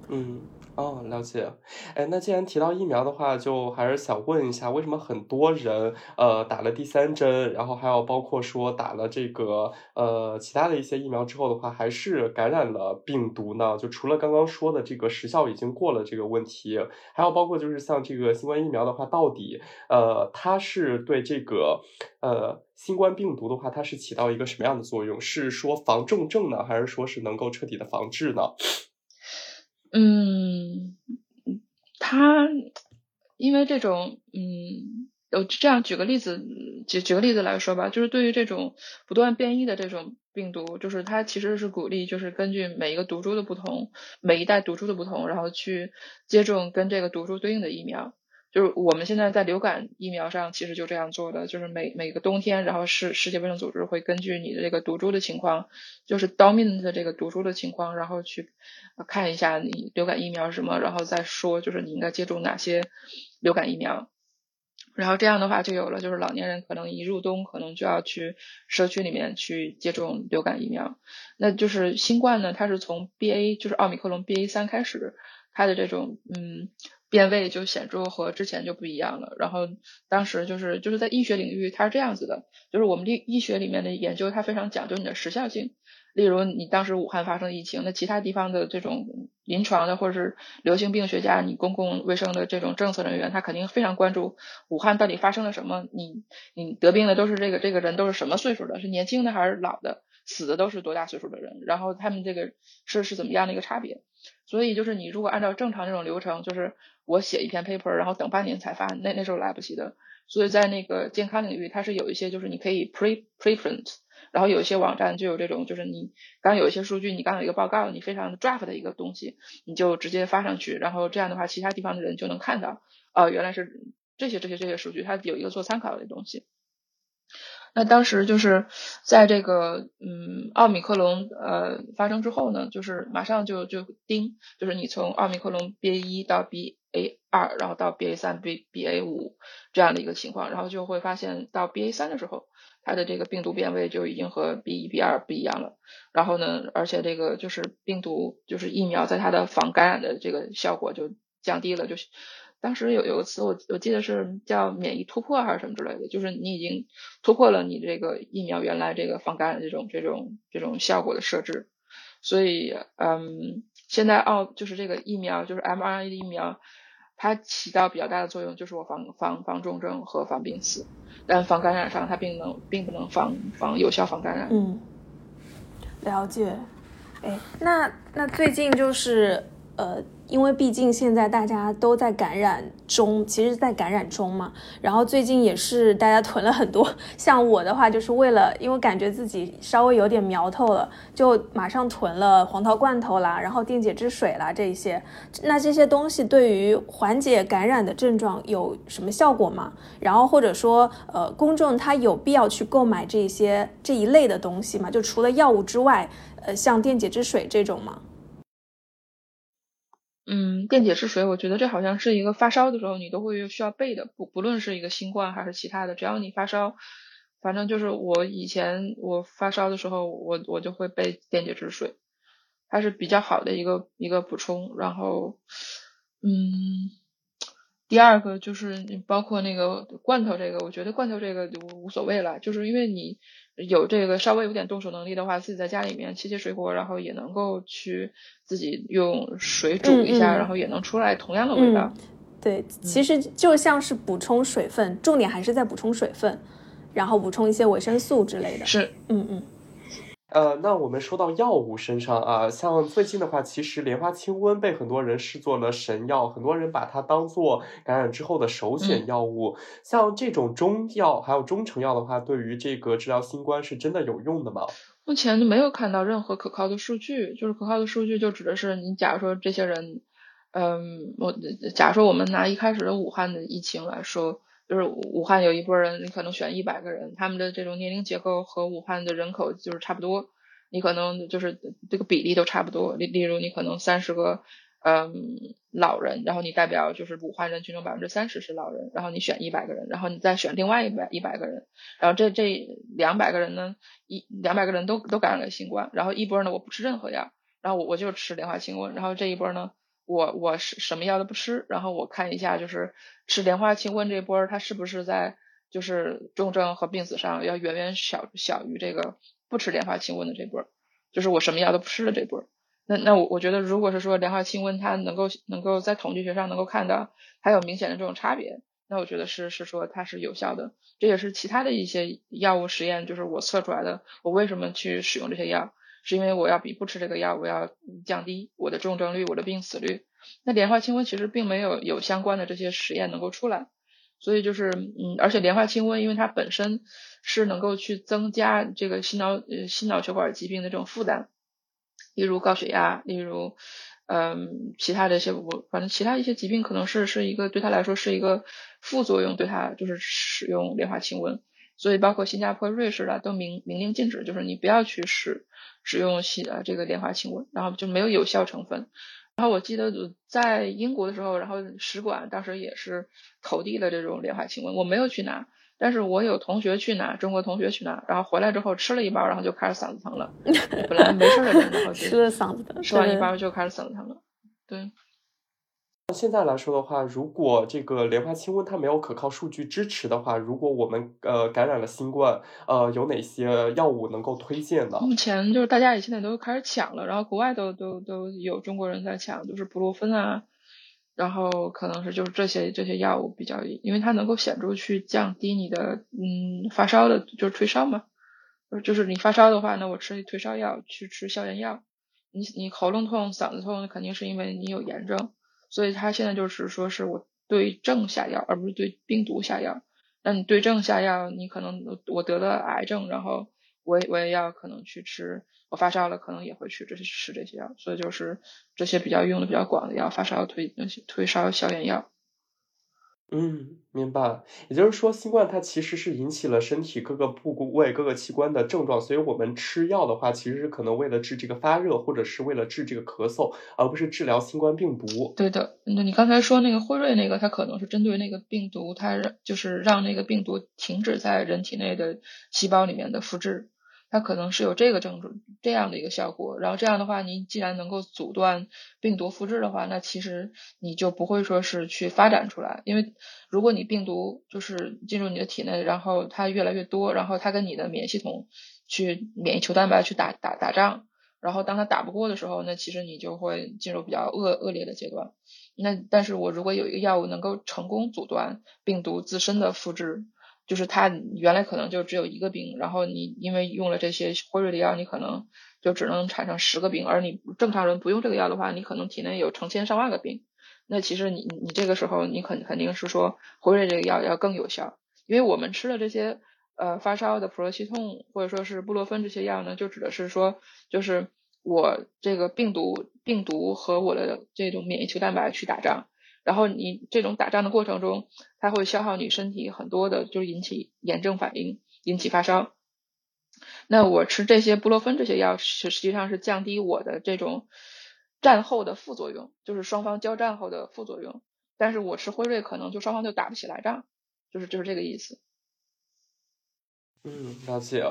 嗯，哦，了解。哎，那既然提到疫苗的话，就还是想问一下，为什么很多人呃打了第三针，然后还有包括说打了这个呃其他的一些疫苗之后的话，还是感染了病毒呢？就除了刚刚说的这个时效已经过了这个问题，还有包括就是像这个新冠疫苗的话，到底呃它是对这个呃新冠病毒的话，它是起到一个什么样的作用？是说防重症呢，还是说是能够彻底的防治呢？嗯，他因为这种，嗯，我这样举个例子，举举个例子来说吧，就是对于这种不断变异的这种病毒，就是它其实是鼓励，就是根据每一个毒株的不同，每一代毒株的不同，然后去接种跟这个毒株对应的疫苗。就是我们现在在流感疫苗上其实就这样做的，就是每每个冬天，然后世世界卫生组织会根据你的这个毒株的情况，就是 dominant 的这个毒株的情况，然后去看一下你流感疫苗什么，然后再说就是你应该接种哪些流感疫苗。然后这样的话就有了，就是老年人可能一入冬可能就要去社区里面去接种流感疫苗。那就是新冠呢，它是从 BA 就是奥密克戎 BA 三开始，它的这种嗯。变位就显著和之前就不一样了。然后当时就是就是在医学领域，它是这样子的，就是我们医医学里面的研究，它非常讲究你的时效性。例如你当时武汉发生疫情，那其他地方的这种临床的或者是流行病学家，你公共卫生的这种政策人员，他肯定非常关注武汉到底发生了什么。你你得病的都是这个这个人都是什么岁数的？是年轻的还是老的？死的都是多大岁数的人？然后他们这个是是怎么样的一个差别？所以就是你如果按照正常这种流程，就是我写一篇 paper，然后等半年才发，那那时候来不及的。所以在那个健康领域，它是有一些就是你可以 pre preprint，然后有一些网站就有这种，就是你刚有一些数据，你刚有一个报告，你非常 draft 的一个东西，你就直接发上去，然后这样的话，其他地方的人就能看到，哦，原来是这些这些这些数据，它有一个做参考的东西。那当时就是在这个嗯奥密克戎呃发生之后呢，就是马上就就盯，就是你从奥密克戎 BA 一到 BA 二，然后到 BA 三、B BA 五这样的一个情况，然后就会发现到 BA 三的时候，它的这个病毒变位就已经和 B 一、B 二不一样了。然后呢，而且这个就是病毒就是疫苗在它的防感染的这个效果就降低了，就是。当时有有个词，我我记得是叫免疫突破还是什么之类的，就是你已经突破了你这个疫苗原来这个防感染这种这种这种效果的设置，所以嗯，现在奥就是这个疫苗就是 mRNA 的疫苗，它起到比较大的作用，就是我防防防重症和防病死，但防感染上它并能并不能防防有效防感染。嗯，了解。哎，那那最近就是呃。因为毕竟现在大家都在感染中，其实，在感染中嘛。然后最近也是大家囤了很多，像我的话，就是为了因为感觉自己稍微有点苗头了，就马上囤了黄桃罐头啦，然后电解质水啦这一些。那这些东西对于缓解感染的症状有什么效果吗？然后或者说，呃，公众他有必要去购买这些这一类的东西吗？就除了药物之外，呃，像电解质水这种吗？嗯，电解质水，我觉得这好像是一个发烧的时候你都会需要备的，不不论是一个新冠还是其他的，只要你发烧，反正就是我以前我发烧的时候，我我就会备电解质水，它是比较好的一个一个补充。然后，嗯，第二个就是包括那个罐头这个，我觉得罐头这个就无所谓了，就是因为你。有这个稍微有点动手能力的话，自己在家里面切切水果，然后也能够去自己用水煮一下，然后也能出来同样的味道。对，其实就像是补充水分，重点还是在补充水分，然后补充一些维生素之类的。是，嗯嗯。呃，那我们说到药物身上啊，像最近的话，其实莲花清瘟被很多人视作了神药，很多人把它当做感染之后的首选药物。像这种中药还有中成药的话，对于这个治疗新冠是真的有用的吗？目前没有看到任何可靠的数据，就是可靠的数据就指的是你，假如说这些人，嗯，我假如说我们拿一开始的武汉的疫情来说，就是武汉有一波人，你可能选一百个人，他们的这种年龄结构和武汉的人口就是差不多。你可能就是这个比例都差不多，例例如你可能三十个嗯老人，然后你代表就是武汉人群中百分之三十是老人，然后你选一百个人，然后你再选另外一百一百个人，然后这这两百个人呢一两百个人都都感染了新冠，然后一波呢我不吃任何药，然后我我就吃莲花清瘟，然后这一波呢我我是什么药都不吃，然后我看一下就是吃莲花清瘟这波它是不是在就是重症和病死上要远远小小于这个。不吃莲花清瘟的这波，就是我什么药都不吃的这波。那那我我觉得，如果是说莲花清瘟它能够能够在统计学上能够看到还有明显的这种差别，那我觉得是是说它是有效的。这也是其他的一些药物实验，就是我测出来的。我为什么去使用这些药，是因为我要比不吃这个药，我要降低我的重症率、我的病死率。那莲花清瘟其实并没有有相关的这些实验能够出来。所以就是，嗯，而且莲花清瘟，因为它本身是能够去增加这个心脑呃心脑血管疾病的这种负担，例如高血压，例如，嗯，其他的一些我反正其他一些疾病可能是是一个对他来说是一个副作用，对他就是使用莲花清瘟，所以包括新加坡、瑞士啦都明明令禁止，就是你不要去使使用西呃这个莲花清瘟，然后就没有有效成分。然后我记得在英国的时候，然后使馆当时也是投递了这种莲花清瘟，我没有去拿，但是我有同学去拿，中国同学去拿，然后回来之后吃了一包，然后就开始嗓子疼了。本来没事的人，然后吃了嗓子疼，吃完一包就开始嗓子疼了。对。现在来说的话，如果这个莲花清瘟它没有可靠数据支持的话，如果我们呃感染了新冠，呃有哪些药物能够推荐呢？目前就是大家也现在都开始抢了，然后国外都都都有中国人在抢，就是布洛芬啊，然后可能是就是这些这些药物比较，因为它能够显著去降低你的嗯发烧的，就是退烧嘛，就是你发烧的话，那我吃退烧药，去吃消炎药，你你喉咙痛、嗓子痛，那肯定是因为你有炎症。所以他现在就是说，是我对症下药，而不是对病毒下药。那你对症下药，你可能我得了癌症，然后我也我也要可能去吃，我发烧了可能也会去这些吃这些药，所以就是这些比较用的比较广的药，发烧退退烧消炎药。嗯，明白。也就是说，新冠它其实是引起了身体各个部位、各个器官的症状，所以我们吃药的话，其实是可能为了治这个发热，或者是为了治这个咳嗽，而不是治疗新冠病毒。对的，那你刚才说那个辉瑞那个，它可能是针对那个病毒，它就是让那个病毒停止在人体内的细胞里面的复制。它可能是有这个症状这样的一个效果，然后这样的话，你既然能够阻断病毒复制的话，那其实你就不会说是去发展出来，因为如果你病毒就是进入你的体内，然后它越来越多，然后它跟你的免疫系统去免疫球蛋白去打打打仗，然后当它打不过的时候，那其实你就会进入比较恶恶劣的阶段。那但是我如果有一个药物能够成功阻断病毒自身的复制。就是它原来可能就只有一个病，然后你因为用了这些辉瑞的药，你可能就只能产生十个病，而你正常人不用这个药的话，你可能体内有成千上万个病。那其实你你这个时候你肯肯定是说辉瑞这个药要更有效，因为我们吃的这些呃发烧的普热西痛或者说是布洛芬这些药呢，就指的是说就是我这个病毒病毒和我的这种免疫球蛋白去打仗。然后你这种打仗的过程中，它会消耗你身体很多的，就是引起炎症反应，引起发烧。那我吃这些布洛芬这些药，实实际上是降低我的这种战后的副作用，就是双方交战后的副作用。但是我吃辉瑞，可能就双方就打不起来仗，就是就是这个意思。嗯，了解。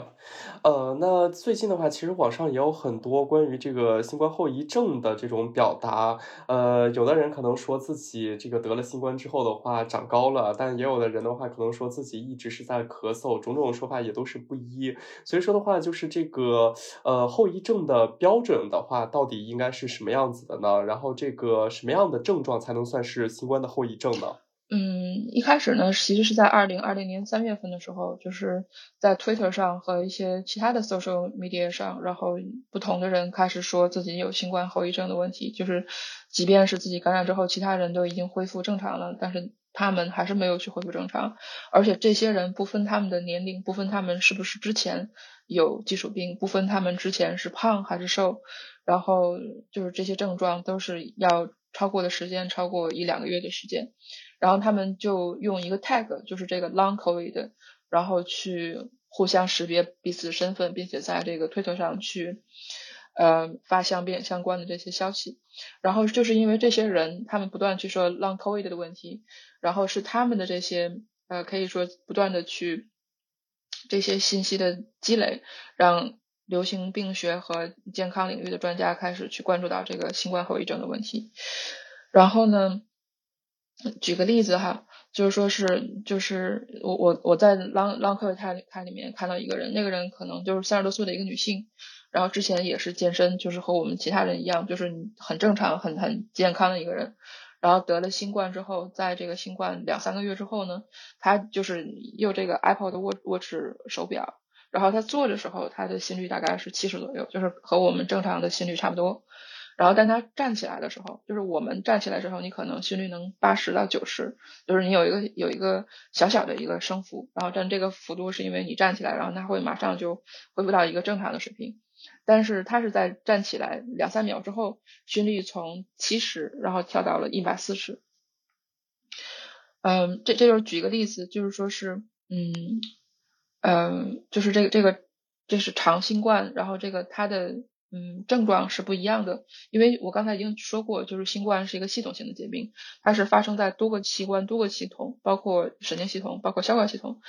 呃，那最近的话，其实网上也有很多关于这个新冠后遗症的这种表达。呃，有的人可能说自己这个得了新冠之后的话长高了，但也有的人的话可能说自己一直是在咳嗽，种种说法也都是不一。所以说的话，就是这个呃后遗症的标准的话，到底应该是什么样子的呢？然后这个什么样的症状才能算是新冠的后遗症呢？嗯，一开始呢，其实是在二零二零年三月份的时候，就是在 Twitter 上和一些其他的 social media 上，然后不同的人开始说自己有新冠后遗症的问题，就是即便是自己感染之后，其他人都已经恢复正常了，但是他们还是没有去恢复正常，而且这些人不分他们的年龄，不分他们是不是之前有基础病，不分他们之前是胖还是瘦，然后就是这些症状都是要超过的时间超过一两个月的时间。然后他们就用一个 tag，就是这个 long covid，然后去互相识别彼此身份，并且在这个推特上去呃发相变相关的这些消息。然后就是因为这些人，他们不断去说 long covid 的问题，然后是他们的这些呃可以说不断的去这些信息的积累，让流行病学和健康领域的专家开始去关注到这个新冠后遗症的问题。然后呢？举个例子哈，就是说是就是我我我在 Long Long c o v i 它里面看到一个人，那个人可能就是三十多岁的一个女性，然后之前也是健身，就是和我们其他人一样，就是很正常、很很健康的一个人，然后得了新冠之后，在这个新冠两三个月之后呢，他就是用这个 Apple 的 Watch Watch 手表，然后他做的时候，他的心率大概是七十左右，就是和我们正常的心率差不多。然后，但他站起来的时候，就是我们站起来之后，你可能心率能八十到九十，就是你有一个有一个小小的一个升幅。然后，但这个幅度是因为你站起来，然后他会马上就恢复到一个正常的水平。但是他是在站起来两三秒之后，心率从七十然后跳到了一百四十。嗯，这这就是举一个例子，就是说是，嗯嗯，就是这个这个这是长新冠，然后这个它的。嗯，症状是不一样的，因为我刚才已经说过，就是新冠是一个系统性的疾病，它是发生在多个器官、多个系统，包括神经系统、包括消化系统、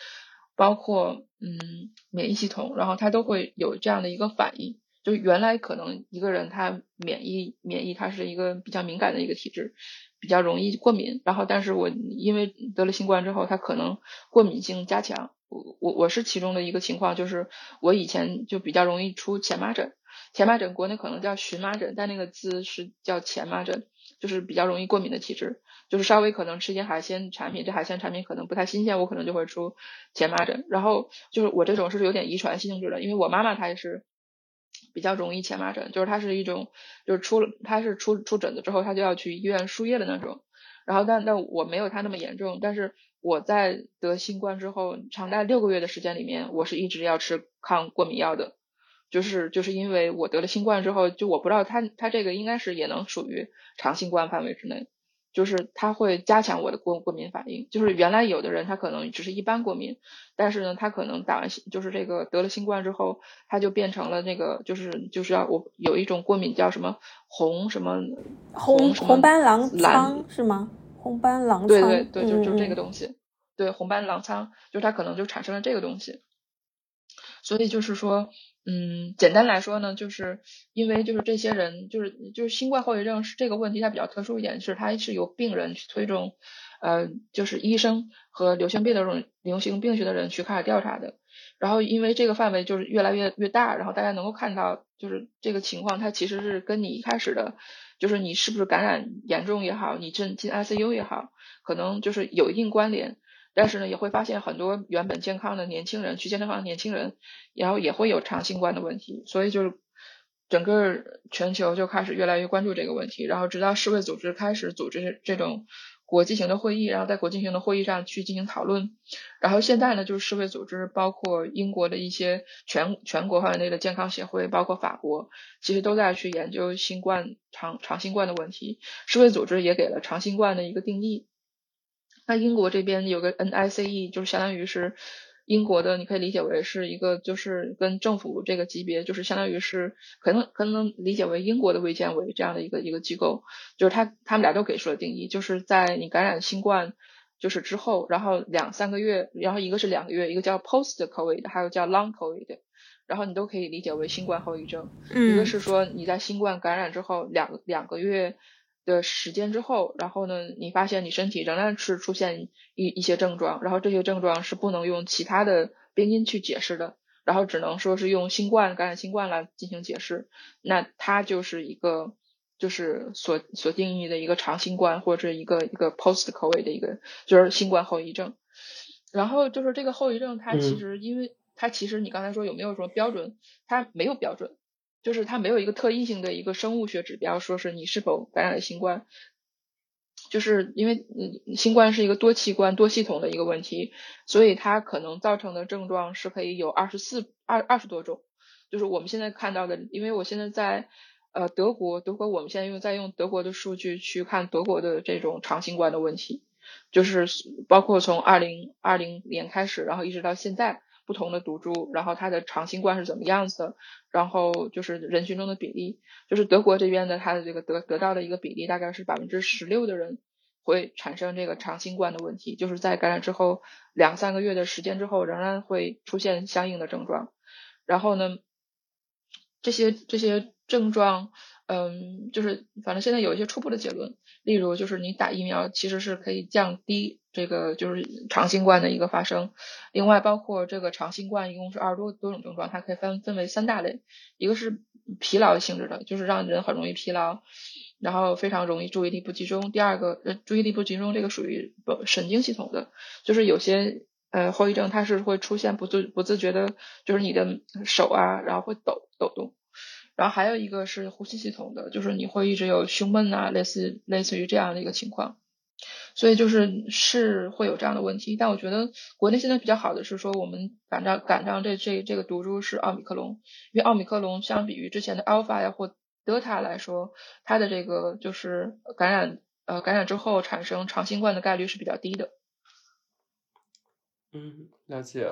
包括嗯免疫系统，然后它都会有这样的一个反应。就原来可能一个人他免疫免疫他是一个比较敏感的一个体质，比较容易过敏，然后但是我因为得了新冠之后，他可能过敏性加强。我我我是其中的一个情况，就是我以前就比较容易出荨麻疹。荨麻疹国内可能叫荨麻疹，但那个字是叫荨麻疹，就是比较容易过敏的体质，就是稍微可能吃一些海鲜产品，这海鲜产品可能不太新鲜，我可能就会出荨麻疹。然后就是我这种是有点遗传性质的，因为我妈妈她也是比较容易荨麻疹，就是她是一种就是出了她是出出疹子之后，她就要去医院输液的那种。然后但但我没有她那么严重，但是我在得新冠之后，长达六个月的时间里面，我是一直要吃抗过敏药的，就是就是因为我得了新冠之后，就我不知道它它这个应该是也能属于长新冠范围之内。就是它会加强我的过过敏反应。就是原来有的人他可能只是一般过敏，但是呢，他可能打完就是这个得了新冠之后，他就变成了那个就是就是要我有一种过敏叫什么红什么红红斑狼疮是吗？红斑狼疮对对对，就就这个东西，对红斑狼疮，就是它可能就产生了这个东西。所以就是说，嗯，简单来说呢，就是因为就是这些人，就是就是新冠后遗症是这个问题，它比较特殊一点，是它是由病人去推动，呃，就是医生和流行病的这种流行病学的人去开始调查的。然后因为这个范围就是越来越越大，然后大家能够看到，就是这个情况，它其实是跟你一开始的，就是你是不是感染严重也好，你进进 ICU 也好，可能就是有一定关联。但是呢，也会发现很多原本健康的年轻人去健身房的年轻人，然后也会有长新冠的问题，所以就是整个全球就开始越来越关注这个问题，然后直到世卫组织开始组织这种国际型的会议，然后在国际型的会议上去进行讨论，然后现在呢，就是世卫组织包括英国的一些全全国范围内的健康协会，包括法国，其实都在去研究新冠长长新冠的问题，世卫组织也给了长新冠的一个定义。那英国这边有个 NICE，就是相当于是英国的，你可以理解为是一个，就是跟政府这个级别，就是相当于是可能可能理解为英国的卫健委这样的一个一个机构，就是他他们俩都给出了定义，就是在你感染新冠就是之后，然后两三个月，然后一个是两个月，一个叫 post COVID，还有叫 long COVID，然后你都可以理解为新冠后遗症。一个是说你在新冠感染之后两两个月。的时间之后，然后呢，你发现你身体仍然是出现一一些症状，然后这些症状是不能用其他的病因去解释的，然后只能说是用新冠感染新冠来进行解释，那它就是一个就是所所定义的一个长新冠或者一个一个 post COVID 的一个就是新冠后遗症，然后就是这个后遗症它其实因为它其实你刚才说有没有什么标准，它没有标准。就是它没有一个特异性的一个生物学指标，说是你是否感染了新冠，就是因为嗯新冠是一个多器官多系统的一个问题，所以它可能造成的症状是可以有二十四二二十多种，就是我们现在看到的，因为我现在在呃德国，德国我们现在用在用德国的数据去看德国的这种长新冠的问题，就是包括从二零二零年开始，然后一直到现在。不同的毒株，然后它的长新冠是怎么样子的？然后就是人群中的比例，就是德国这边的它的这个得得到的一个比例大概是百分之十六的人会产生这个长新冠的问题，就是在感染之后两三个月的时间之后仍然会出现相应的症状。然后呢，这些这些症状，嗯，就是反正现在有一些初步的结论，例如就是你打疫苗其实是可以降低。这个就是长新冠的一个发生，另外包括这个长新冠一共是二十多多种症状，它可以分分为三大类，一个是疲劳性质的，就是让人很容易疲劳，然后非常容易注意力不集中。第二个，呃，注意力不集中这个属于神经系统的，就是有些呃后遗症它是会出现不自不自觉的，就是你的手啊，然后会抖抖动。然后还有一个是呼吸系统的，就是你会一直有胸闷啊，类似类似于这样的一个情况。所以就是是会有这样的问题，但我觉得国内现在比较好的是说，我们赶上赶上这这这个毒株是奥密克戎，因为奥密克戎相比于之前的 alpha 呀或德塔来说，它的这个就是感染呃感染之后产生长新冠的概率是比较低的。嗯，了解。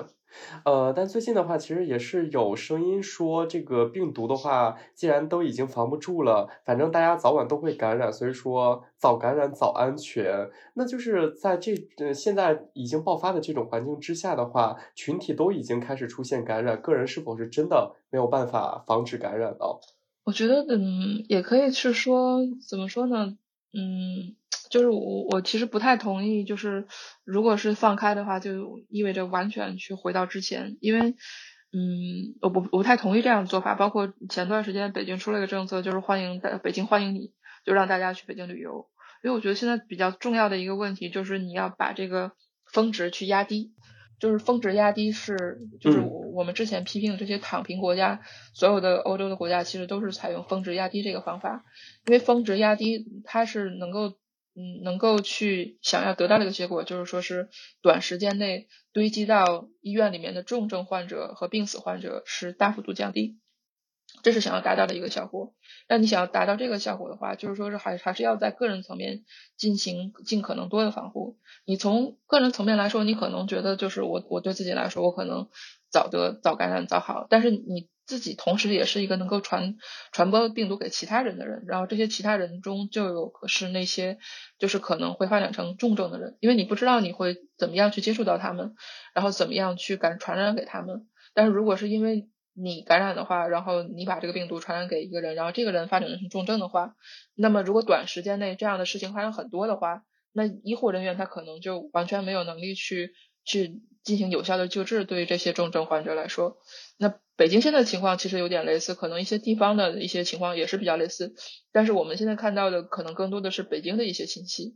呃，但最近的话，其实也是有声音说，这个病毒的话，既然都已经防不住了，反正大家早晚都会感染，所以说早感染早安全。那就是在这呃现在已经爆发的这种环境之下的话，群体都已经开始出现感染，个人是否是真的没有办法防止感染呢？我觉得，嗯，也可以是说，怎么说呢？嗯。就是我我其实不太同意，就是如果是放开的话，就意味着完全去回到之前，因为嗯，我不不太同意这样的做法。包括前段时间北京出了一个政策，就是欢迎北京欢迎你，就让大家去北京旅游。因为我觉得现在比较重要的一个问题就是你要把这个峰值去压低，就是峰值压低是就是我们之前批评的这些躺平国家，所有的欧洲的国家其实都是采用峰值压低这个方法，因为峰值压低它是能够。嗯，能够去想要得到的一个结果，就是说是短时间内堆积到医院里面的重症患者和病死患者是大幅度降低，这是想要达到的一个效果。那你想要达到这个效果的话，就是说是还还是要在个人层面进行尽可能多的防护。你从个人层面来说，你可能觉得就是我我对自己来说，我可能早得早感染早好，但是你。自己同时也是一个能够传传播病毒给其他人的人，然后这些其他人中就有是那些就是可能会发展成重症的人，因为你不知道你会怎么样去接触到他们，然后怎么样去感传染给他们。但是如果是因为你感染的话，然后你把这个病毒传染给一个人，然后这个人发展成重症的话，那么如果短时间内这样的事情发生很多的话，那医护人员他可能就完全没有能力去去进行有效的救治，对于这些重症患者来说，那。北京现在情况其实有点类似，可能一些地方的一些情况也是比较类似，但是我们现在看到的可能更多的是北京的一些信息，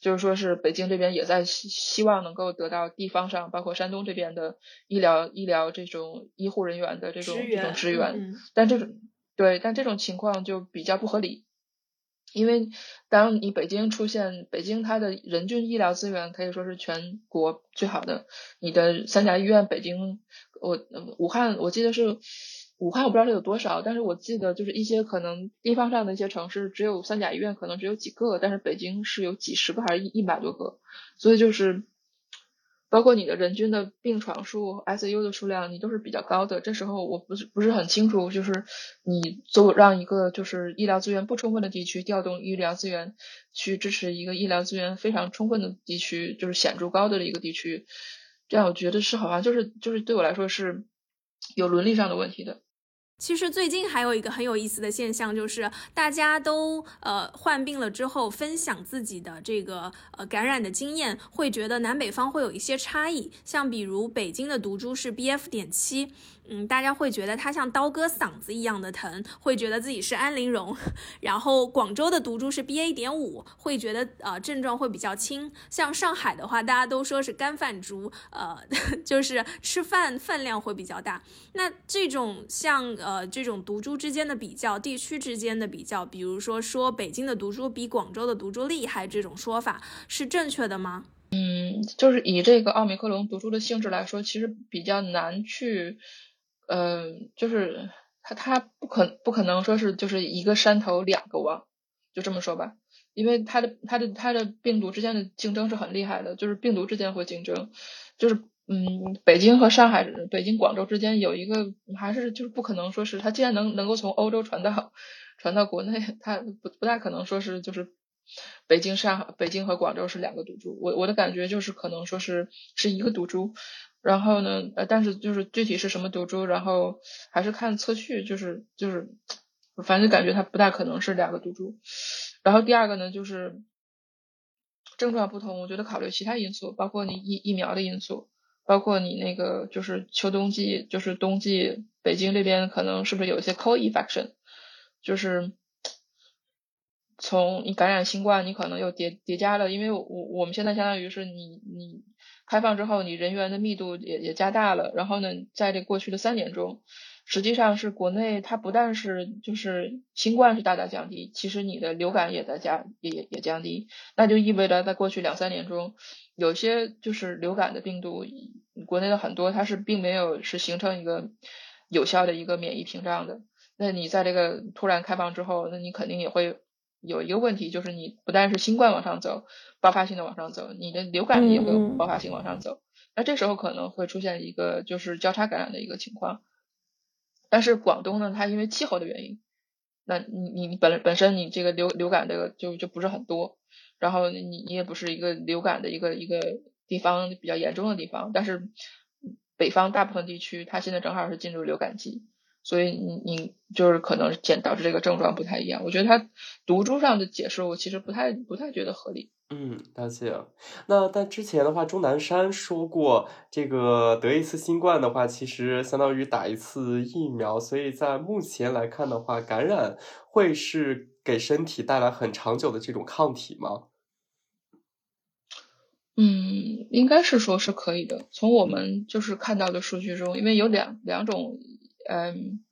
就是说是北京这边也在希希望能够得到地方上，包括山东这边的医疗医疗这种医护人员的这种这种支援，但这种对，但这种情况就比较不合理。因为当你北京出现，北京它的人均医疗资源可以说是全国最好的。你的三甲医院，北京，我武汉，我记得是武汉，我不知道它有多少，但是我记得就是一些可能地方上的一些城市只有三甲医院，可能只有几个，但是北京是有几十个还是一一百多个，所以就是。包括你的人均的病床数、ICU 的数量，你都是比较高的。这时候我不是不是很清楚，就是你做让一个就是医疗资源不充分的地区调动医疗资源去支持一个医疗资源非常充分的地区，就是显著高的一个地区，这样我觉得是好像就是就是对我来说是有伦理上的问题的。其实最近还有一个很有意思的现象，就是大家都呃患病了之后，分享自己的这个呃感染的经验，会觉得南北方会有一些差异。像比如北京的毒株是 BF. 点七。嗯，大家会觉得它像刀割嗓子一样的疼，会觉得自己是安陵容。然后广州的毒株是 BA. 点五，会觉得呃症状会比较轻。像上海的话，大家都说是干饭株，呃，就是吃饭饭量会比较大。那这种像呃这种毒株之间的比较，地区之间的比较，比如说说北京的毒株比广州的毒株厉害这种说法是正确的吗？嗯，就是以这个奥密克戎毒株的性质来说，其实比较难去。嗯，就是它它不可不可能说是就是一个山头两个王，就这么说吧，因为它的它的它的病毒之间的竞争是很厉害的，就是病毒之间会竞争，就是嗯，北京和上海、北京、广州之间有一个还是就是不可能说是它既然能能够从欧洲传到传到国内，它不不大可能说是就是北京、上海、北京和广州是两个毒株，我我的感觉就是可能说是是一个毒株。然后呢，呃，但是就是具体是什么毒株，然后还是看测序，就是就是，反正感觉它不大可能是两个毒株。然后第二个呢，就是症状不同，我觉得考虑其他因素，包括你疫疫苗的因素，包括你那个就是秋冬季，就是冬季北京这边可能是不是有一些 co-infection，就是从你感染新冠，你可能又叠叠加了，因为我我们现在相当于是你你。开放之后，你人员的密度也也加大了。然后呢，在这过去的三年中，实际上是国内它不但是就是新冠是大大降低，其实你的流感也在加也也也降低。那就意味着在过去两三年中，有些就是流感的病毒，国内的很多它是并没有是形成一个有效的一个免疫屏障的。那你在这个突然开放之后，那你肯定也会。有一个问题就是，你不但是新冠往上走，爆发性的往上走，你的流感也会爆发性往上走。那这时候可能会出现一个就是交叉感染的一个情况。但是广东呢，它因为气候的原因，那你你本本身你这个流流感这个就就不是很多，然后你你也不是一个流感的一个一个地方比较严重的地方，但是北方大部分地区它现在正好是进入流感季。所以你你就是可能减导致这个症状不太一样，我觉得它毒株上的解释我其实不太不太觉得合理。嗯，了解。那但之前的话，钟南山说过，这个得一次新冠的话，其实相当于打一次疫苗。所以在目前来看的话，感染会是给身体带来很长久的这种抗体吗？嗯，应该是说是可以的。从我们就是看到的数据中，因为有两两种。嗯，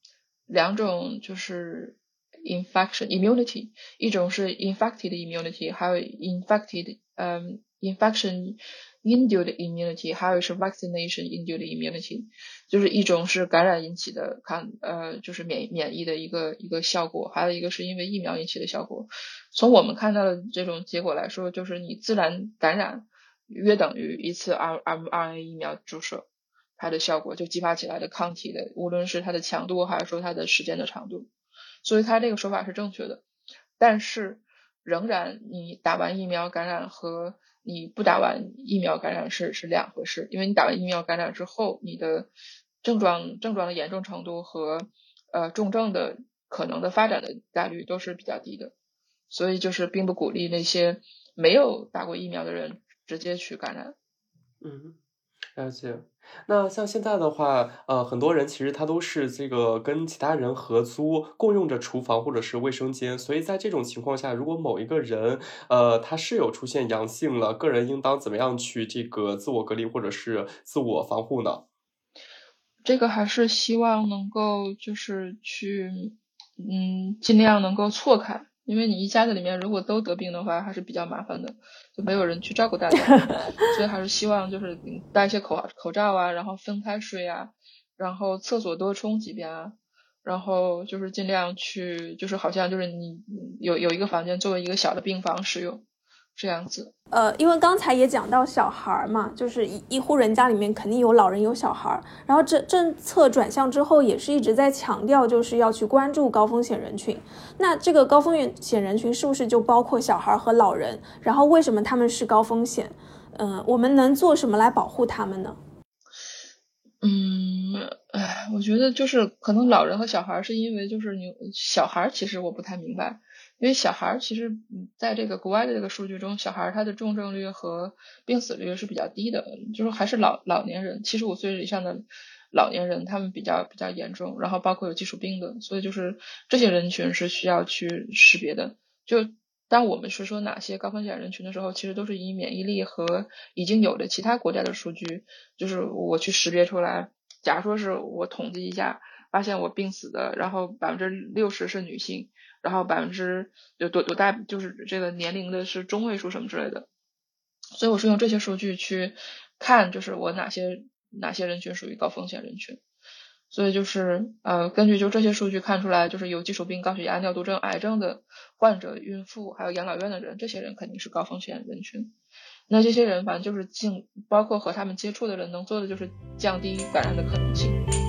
两种就是 infection immunity，一种是 infected immunity，还有 infected 嗯 infection induced immunity，还有是 vaccination induced immunity，就是一种是感染引起的抗呃就是免免疫的一个一个效果，还有一个是因为疫苗引起的效果。从我们看到的这种结果来说，就是你自然感染约等于一次 R R R N A 疫苗注射。它的效果就激发起来的抗体的，无论是它的强度还是说它的时间的长度，所以它这个说法是正确的。但是仍然，你打完疫苗感染和你不打完疫苗感染是是两回事，因为你打完疫苗感染之后，你的症状症状的严重程度和呃重症的可能的发展的概率都是比较低的，所以就是并不鼓励那些没有打过疫苗的人直接去感染。嗯。了解，那像现在的话，呃，很多人其实他都是这个跟其他人合租，共用着厨房或者是卫生间，所以在这种情况下，如果某一个人，呃，他室友出现阳性了，个人应当怎么样去这个自我隔离或者是自我防护呢？这个还是希望能够就是去，嗯，尽量能够错开。因为你一家子里面如果都得病的话，还是比较麻烦的，就没有人去照顾大家，所以还是希望就是戴一些口口罩啊，然后分开睡啊，然后厕所多冲几遍啊，然后就是尽量去，就是好像就是你有有一个房间作为一个小的病房使用。这样子，呃，因为刚才也讲到小孩儿嘛，就是一一户人家里面肯定有老人有小孩儿，然后这政策转向之后，也是一直在强调就是要去关注高风险人群。那这个高风险人群是不是就包括小孩和老人？然后为什么他们是高风险？嗯，我们能做什么来保护他们呢？嗯，哎，我觉得就是可能老人和小孩是因为就是你小孩其实我不太明白。因为小孩儿其实，在这个国外的这个数据中，小孩儿他的重症率和病死率是比较低的，就是还是老老年人，七十五岁以上的老年人，他们比较比较严重，然后包括有基础病的，所以就是这些人群是需要去识别的。就当我们是说哪些高风险人群的时候，其实都是以免疫力和已经有的其他国家的数据，就是我去识别出来。假如说是我统计一下，发现我病死的，然后百分之六十是女性。然后百分之有多多大，就是这个年龄的是中位数什么之类的，所以我是用这些数据去看，就是我哪些哪些人群属于高风险人群，所以就是呃根据就这些数据看出来，就是有基础病、高血压、尿毒症、癌症的患者、孕妇还有养老院的人，这些人肯定是高风险人群。那这些人反正就是尽包括和他们接触的人，能做的就是降低感染的可能性。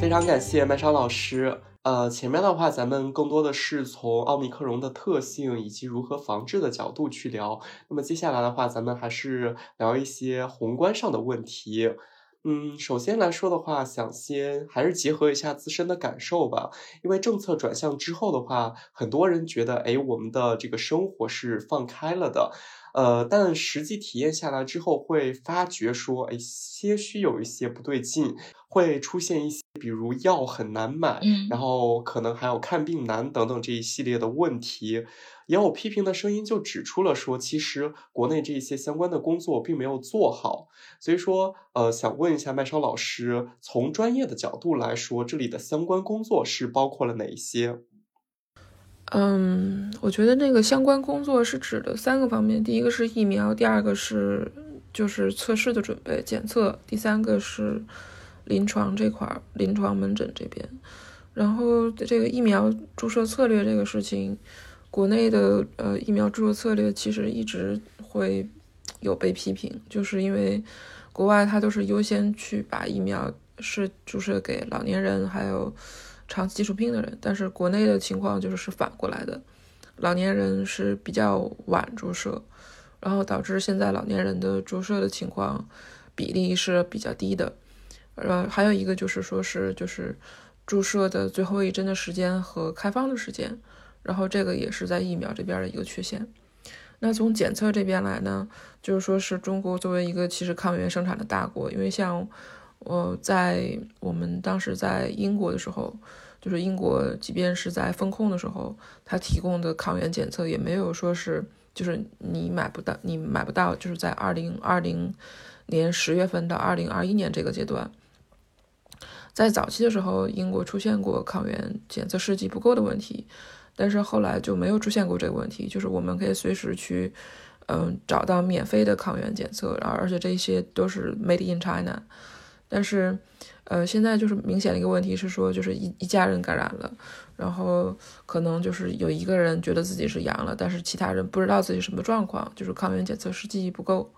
非常感谢麦超老师。呃，前面的话咱们更多的是从奥密克戎的特性以及如何防治的角度去聊。那么接下来的话，咱们还是聊一些宏观上的问题。嗯，首先来说的话，想先还是结合一下自身的感受吧。因为政策转向之后的话，很多人觉得，哎，我们的这个生活是放开了的。呃，但实际体验下来之后，会发觉说，哎，些许有一些不对劲，会出现一些，比如药很难买，然后可能还有看病难等等这一系列的问题。也有批评的声音就指出了说，其实国内这一些相关的工作并没有做好。所以说，呃，想问一下麦超老师，从专业的角度来说，这里的相关工作是包括了哪一些？嗯，我觉得那个相关工作是指的三个方面，第一个是疫苗，第二个是就是测试的准备检测，第三个是临床这块儿，临床门诊这边。然后这个疫苗注射策略这个事情，国内的呃疫苗注射策略其实一直会有被批评，就是因为国外它都是优先去把疫苗是注射给老年人，还有。长期基础病的人，但是国内的情况就是是反过来的，老年人是比较晚注射，然后导致现在老年人的注射的情况比例是比较低的。呃，还有一个就是说是就是注射的最后一针的时间和开放的时间，然后这个也是在疫苗这边的一个缺陷。那从检测这边来呢，就是说是中国作为一个其实抗原生产的大国，因为像。我在我们当时在英国的时候，就是英国，即便是在风控的时候，他提供的抗原检测也没有说是，就是你买不到，你买不到，就是在二零二零年十月份到二零二一年这个阶段，在早期的时候，英国出现过抗原检测试剂不够的问题，但是后来就没有出现过这个问题，就是我们可以随时去，嗯，找到免费的抗原检测，然后而且这些都是 made in China。但是，呃，现在就是明显的一个问题是说，就是一一家人感染了，然后可能就是有一个人觉得自己是阳了，但是其他人不知道自己什么状况，就是抗原检测试剂不够。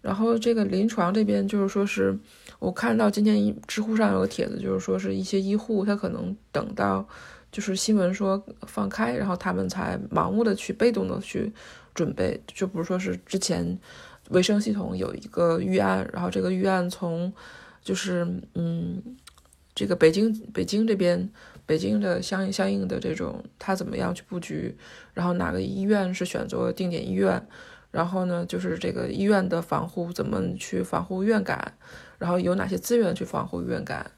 然后这个临床这边就是说是。我看到今天知乎上有个帖子，就是说是一些医护他可能等到就是新闻说放开，然后他们才盲目的去被动的去准备，就不是说是之前卫生系统有一个预案，然后这个预案从就是嗯这个北京北京这边北京的相应相应的这种他怎么样去布局，然后哪个医院是选择定点医院，然后呢就是这个医院的防护怎么去防护院感。然后有哪些资源去防护院感，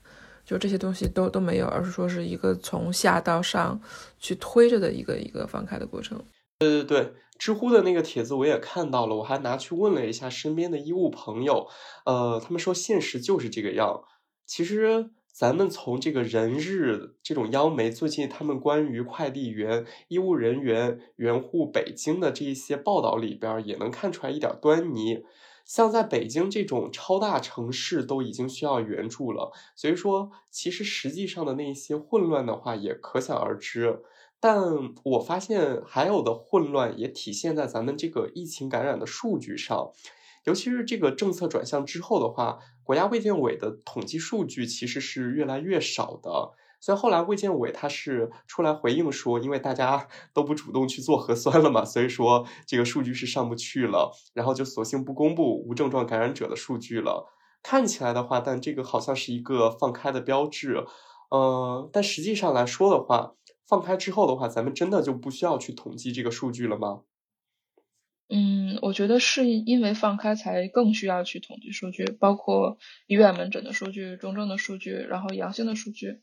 就这些东西都都没有，而是说是一个从下到上去推着的一个一个放开的过程。对对对，知乎的那个帖子我也看到了，我还拿去问了一下身边的医务朋友，呃，他们说现实就是这个样。其实咱们从这个人日这种央媒最近他们关于快递员、医务人员援护北京的这一些报道里边，也能看出来一点端倪。像在北京这种超大城市都已经需要援助了，所以说其实实际上的那些混乱的话也可想而知。但我发现还有的混乱也体现在咱们这个疫情感染的数据上，尤其是这个政策转向之后的话，国家卫健委的统计数据其实是越来越少的。所以后来卫健委他是出来回应说，因为大家 都不主动去做核酸了嘛，所以说这个数据是上不去了，然后就索性不公布无症状感染者的数据了。看起来的话，但这个好像是一个放开的标志，呃，但实际上来说的话，放开之后的话，咱们真的就不需要去统计这个数据了吗？嗯，我觉得是因为放开才更需要去统计数据，包括医院门诊的数据、重症的数据，然后阳性的数据。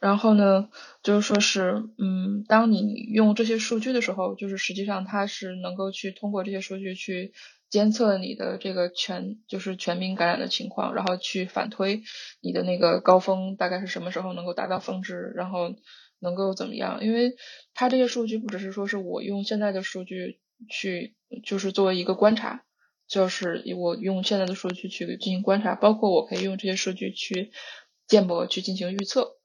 然后呢，就是说是，嗯，当你用这些数据的时候，就是实际上它是能够去通过这些数据去监测你的这个全，就是全民感染的情况，然后去反推你的那个高峰大概是什么时候能够达到峰值，然后能够怎么样？因为它这些数据不只是说是我用现在的数据去，就是作为一个观察，就是我用现在的数据去进行观察，包括我可以用这些数据去建模去进行预测。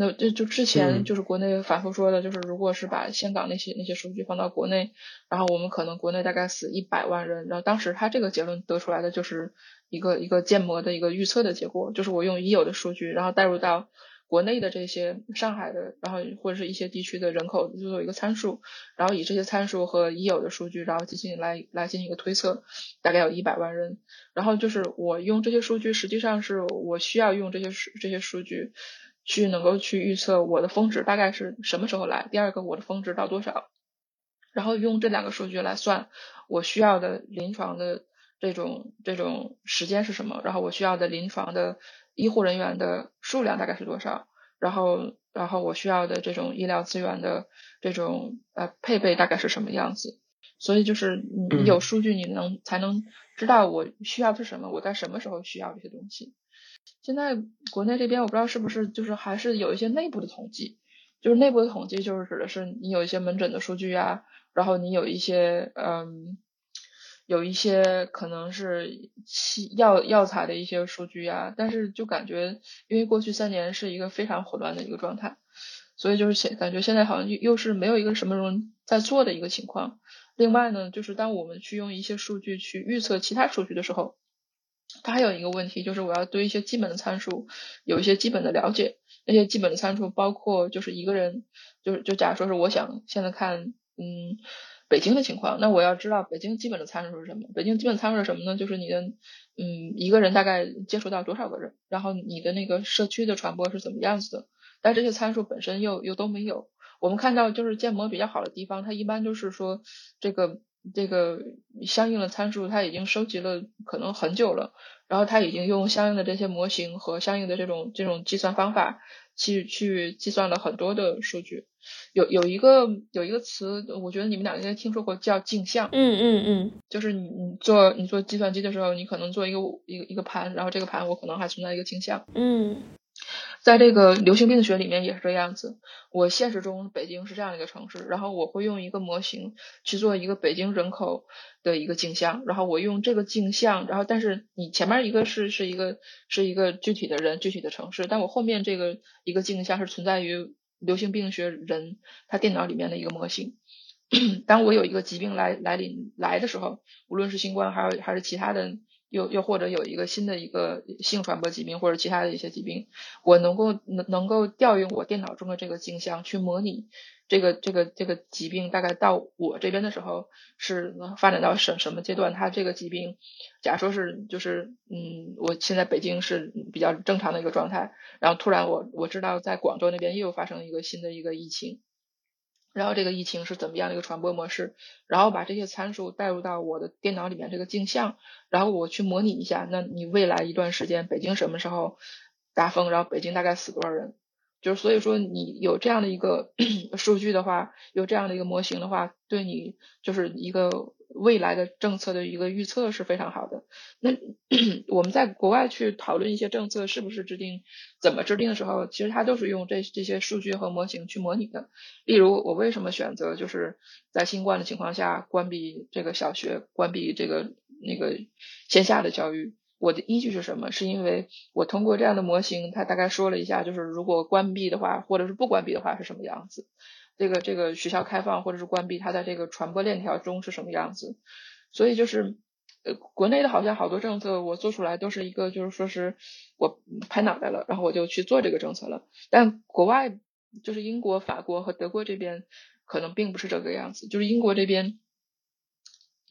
那这就之前就是国内反复说的，就是如果是把香港那些那些数据放到国内，然后我们可能国内大概死一百万人，然后当时他这个结论得出来的就是一个一个建模的一个预测的结果，就是我用已有的数据，然后带入到国内的这些上海的，然后或者是一些地区的人口，就有一个参数，然后以这些参数和已有的数据，然后进行来来进行一个推测，大概有一百万人，然后就是我用这些数据，实际上是我需要用这些数这些数据。去能够去预测我的峰值大概是什么时候来，第二个我的峰值到多少，然后用这两个数据来算我需要的临床的这种这种时间是什么，然后我需要的临床的医护人员的数量大概是多少，然后然后我需要的这种医疗资源的这种呃配备大概是什么样子，所以就是你有数据你能才能知道我需要是什么，我在什么时候需要这些东西。现在国内这边我不知道是不是就是还是有一些内部的统计，就是内部的统计就是指的是你有一些门诊的数据啊，然后你有一些嗯，有一些可能是器药药材的一些数据啊，但是就感觉因为过去三年是一个非常混乱的一个状态，所以就是现感觉现在好像又又是没有一个什么人在做的一个情况。另外呢，就是当我们去用一些数据去预测其他数据的时候。它还有一个问题，就是我要对一些基本的参数有一些基本的了解。那些基本的参数包括，就是一个人，就是就假如说是我想现在看，嗯，北京的情况，那我要知道北京基本的参数是什么？北京基本参数是什么呢？就是你的，嗯，一个人大概接触到多少个人，然后你的那个社区的传播是怎么样子的？但这些参数本身又又都没有。我们看到就是建模比较好的地方，它一般就是说这个。这个相应的参数，它已经收集了可能很久了，然后它已经用相应的这些模型和相应的这种这种计算方法去去计算了很多的数据。有有一个有一个词，我觉得你们俩应该听说过，叫镜像。嗯嗯嗯，就是你你做你做计算机的时候，你可能做一个一个一个盘，然后这个盘我可能还存在一个镜像。嗯。在这个流行病学里面也是这样子。我现实中北京是这样的一个城市，然后我会用一个模型去做一个北京人口的一个镜像，然后我用这个镜像，然后但是你前面一个是是一个是一个具体的人具体的城市，但我后面这个一个镜像是存在于流行病学人他电脑里面的一个模型。当我有一个疾病来来临来的时候，无论是新冠还有还是其他的。又又或者有一个新的一个性传播疾病或者其他的一些疾病，我能够能能够调用我电脑中的这个镜像去模拟这个这个这个疾病大概到我这边的时候是发展到什什么阶段？它这个疾病，假如说是就是嗯，我现在北京是比较正常的一个状态，然后突然我我知道在广州那边又发生一个新的一个疫情。然后这个疫情是怎么样的一个传播模式？然后把这些参数带入到我的电脑里面这个镜像，然后我去模拟一下，那你未来一段时间北京什么时候大风？然后北京大概死多少人？就是所以说你有这样的一个 数据的话，有这样的一个模型的话，对你就是一个。未来的政策的一个预测是非常好的。那 我们在国外去讨论一些政策是不是制定、怎么制定的时候，其实它都是用这这些数据和模型去模拟的。例如，我为什么选择就是在新冠的情况下关闭这个小学、关闭这个那个线下的教育？我的依据是什么？是因为我通过这样的模型，它大概说了一下，就是如果关闭的话，或者是不关闭的话是什么样子。这个这个学校开放或者是关闭，它在这个传播链条中是什么样子？所以就是，呃，国内的好像好多政策我做出来都是一个，就是说是我拍脑袋了，然后我就去做这个政策了。但国外就是英国、法国和德国这边可能并不是这个样子，就是英国这边。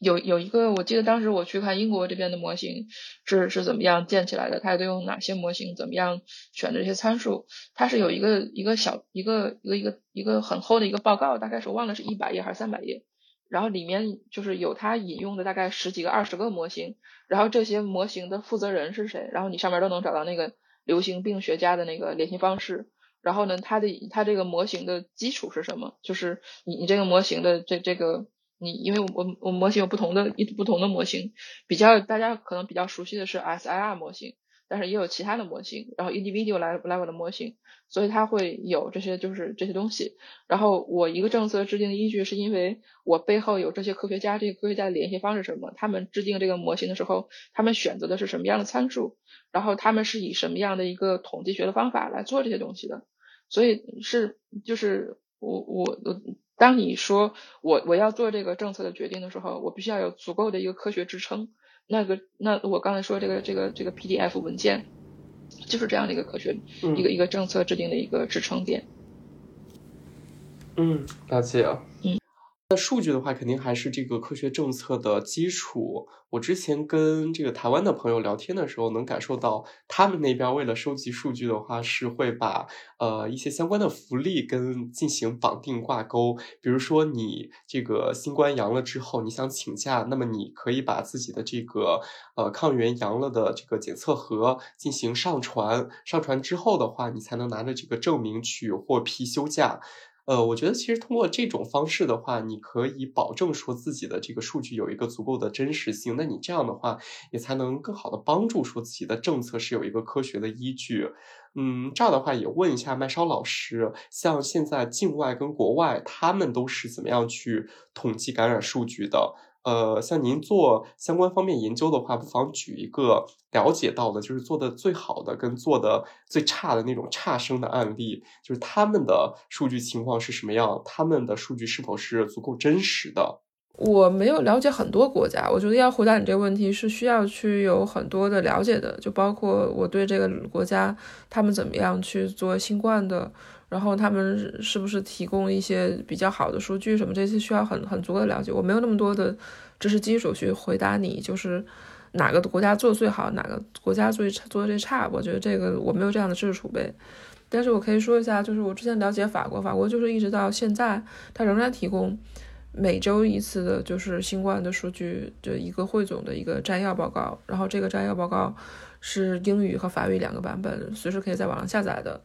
有有一个，我记得当时我去看英国这边的模型是是怎么样建起来的，它都用哪些模型，怎么样选这些参数，它是有一个一个小一个一个一个一个很厚的一个报告，大概是我忘了是一百页还是三百页，然后里面就是有它引用的大概十几个二十个模型，然后这些模型的负责人是谁，然后你上面都能找到那个流行病学家的那个联系方式，然后呢，它的它这个模型的基础是什么，就是你你这个模型的这这个。你因为我我我模型有不同的一不同的模型，比较大家可能比较熟悉的是 SIR 模型，但是也有其他的模型，然后 individual level 的模型，所以它会有这些就是这些东西。然后我一个政策制定的依据是因为我背后有这些科学家，这个科学家的联系方式什么，他们制定这个模型的时候，他们选择的是什么样的参数，然后他们是以什么样的一个统计学的方法来做这些东西的，所以是就是我我我。当你说我我要做这个政策的决定的时候，我必须要有足够的一个科学支撑。那个那我刚才说这个这个这个 PDF 文件就是这样的一个科学一个一个政策制定的一个支撑点。嗯，了解。嗯。那数据的话，肯定还是这个科学政策的基础。我之前跟这个台湾的朋友聊天的时候，能感受到他们那边为了收集数据的话，是会把呃一些相关的福利跟进行绑定挂钩。比如说你这个新冠阳了之后，你想请假，那么你可以把自己的这个呃抗原阳了的这个检测盒进行上传，上传之后的话，你才能拿着这个证明去获批休假。呃，我觉得其实通过这种方式的话，你可以保证说自己的这个数据有一个足够的真实性。那你这样的话，也才能更好的帮助说自己的政策是有一个科学的依据。嗯，这样的话也问一下麦烧老师，像现在境外跟国外，他们都是怎么样去统计感染数据的？呃，像您做相关方面研究的话，不妨举一个了解到的，就是做的最好的跟做的最差的那种差生的案例，就是他们的数据情况是什么样，他们的数据是否是足够真实的。我没有了解很多国家，我觉得要回答你这个问题是需要去有很多的了解的，就包括我对这个国家他们怎么样去做新冠的。然后他们是不是提供一些比较好的数据什么？这些需要很很足够的了解。我没有那么多的知识基础去回答你，就是哪个国家做的最好，哪个国家最做的最差。我觉得这个我没有这样的知识储备。但是我可以说一下，就是我之前了解法国，法国就是一直到现在，它仍然提供每周一次的，就是新冠的数据的一个汇总的一个摘要报告。然后这个摘要报告是英语和法语两个版本，随时可以在网上下载的。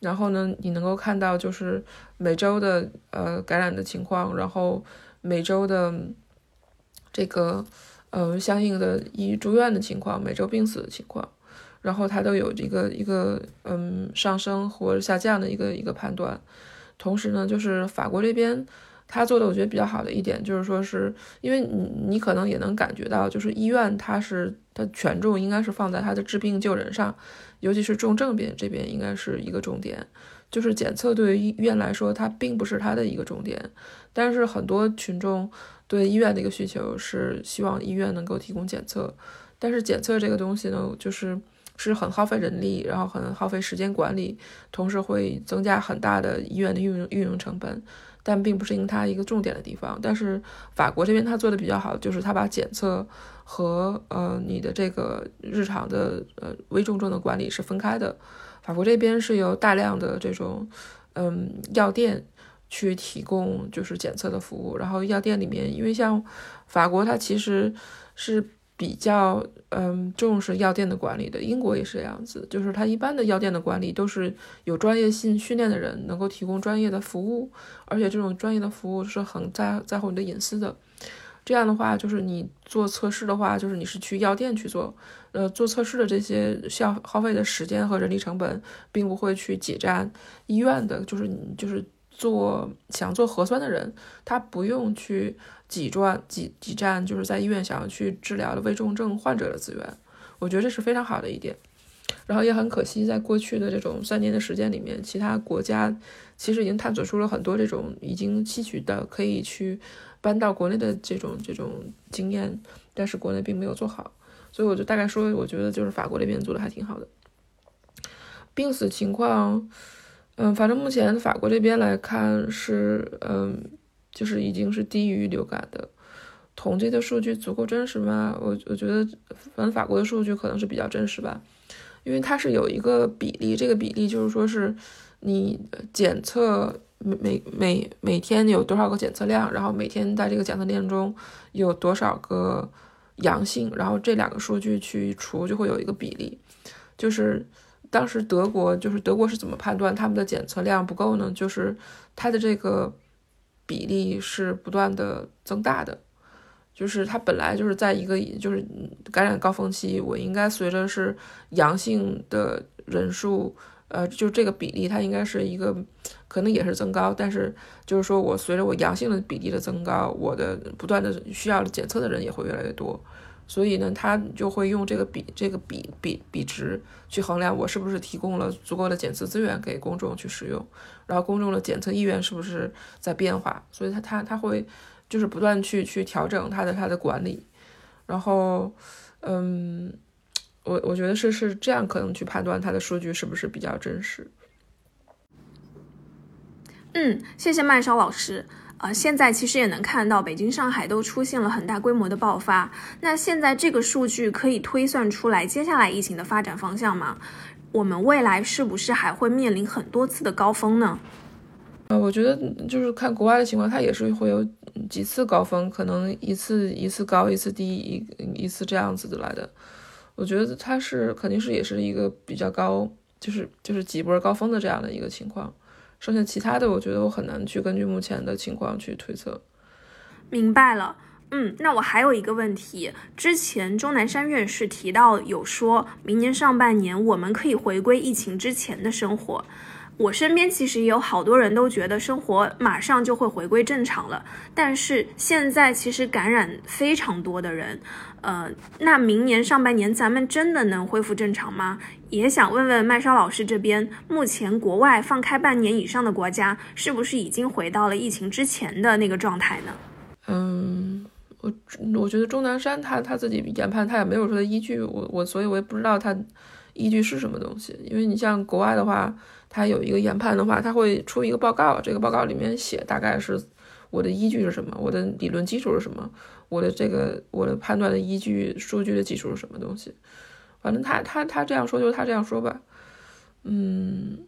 然后呢，你能够看到就是每周的呃感染的情况，然后每周的这个呃相应的医住院的情况，每周病死的情况，然后它都有一个一个嗯上升或者下降的一个一个判断。同时呢，就是法国这边。他做的我觉得比较好的一点就是说，是因为你你可能也能感觉到，就是医院它是它权重应该是放在它的治病救人上，尤其是重症病这边应该是一个重点。就是检测对于医院来说，它并不是它的一个重点，但是很多群众对医院的一个需求是希望医院能够提供检测，但是检测这个东西呢，就是是很耗费人力，然后很耗费时间管理，同时会增加很大的医院的运营运营成本。但并不是因它一个重点的地方，但是法国这边它做的比较好，就是它把检测和呃你的这个日常的呃危重症的管理是分开的。法国这边是有大量的这种嗯药店去提供就是检测的服务，然后药店里面，因为像法国它其实是。比较嗯重视药店的管理的，英国也是这样子，就是它一般的药店的管理都是有专业性训练的人能够提供专业的服务，而且这种专业的服务是很在在乎你的隐私的。这样的话，就是你做测试的话，就是你是去药店去做，呃，做测试的这些需要耗费的时间和人力成本，并不会去挤占医院的，就是你就是做想做核酸的人，他不用去。挤赚挤挤占，就是在医院想要去治疗的危重症患者的资源，我觉得这是非常好的一点。然后也很可惜，在过去的这种三年的时间里面，其他国家其实已经探索出了很多这种已经吸取的可以去搬到国内的这种这种经验，但是国内并没有做好。所以我就大概说，我觉得就是法国那边做的还挺好的。病死情况，嗯，反正目前法国这边来看是，嗯。就是已经是低于流感的，统计的数据足够真实吗？我我觉得，反正法国的数据可能是比较真实吧，因为它是有一个比例，这个比例就是说是你检测每每每每天有多少个检测量，然后每天在这个检测量中有多少个阳性，然后这两个数据去除就会有一个比例。就是当时德国，就是德国是怎么判断他们的检测量不够呢？就是它的这个。比例是不断的增大的，就是它本来就是在一个就是感染高峰期，我应该随着是阳性的人数，呃，就这个比例它应该是一个可能也是增高，但是就是说我随着我阳性的比例的增高，我的不断的需要检测的人也会越来越多。所以呢，他就会用这个比这个比比比值去衡量我是不是提供了足够的检测资源给公众去使用，然后公众的检测意愿是不是在变化，所以他他他会就是不断去去调整他的他的管理，然后嗯，我我觉得是是这样可能去判断他的数据是不是比较真实。嗯，谢谢麦烧老师。啊，现在其实也能看到，北京、上海都出现了很大规模的爆发。那现在这个数据可以推算出来接下来疫情的发展方向吗？我们未来是不是还会面临很多次的高峰呢？呃，我觉得就是看国外的情况，它也是会有几次高峰，可能一次一次高，一次低，一一次这样子的来的。我觉得它是肯定是也是一个比较高，就是就是几波高峰的这样的一个情况。剩下其他的，我觉得我很难去根据目前的情况去推测。明白了，嗯，那我还有一个问题，之前钟南山院士提到有说明年上半年我们可以回归疫情之前的生活。我身边其实也有好多人都觉得生活马上就会回归正常了，但是现在其实感染非常多的人，呃，那明年上半年咱们真的能恢复正常吗？也想问问麦烧老师这边，目前国外放开半年以上的国家，是不是已经回到了疫情之前的那个状态呢？嗯，我我觉得钟南山他他自己研判他也没有说的依据，我我所以我也不知道他依据是什么东西，因为你像国外的话。他有一个研判的话，他会出一个报告，这个报告里面写大概是我的依据是什么，我的理论基础是什么，我的这个我的判断的依据数据的基础是什么东西。反正他他他这样说，就是他这样说吧。嗯，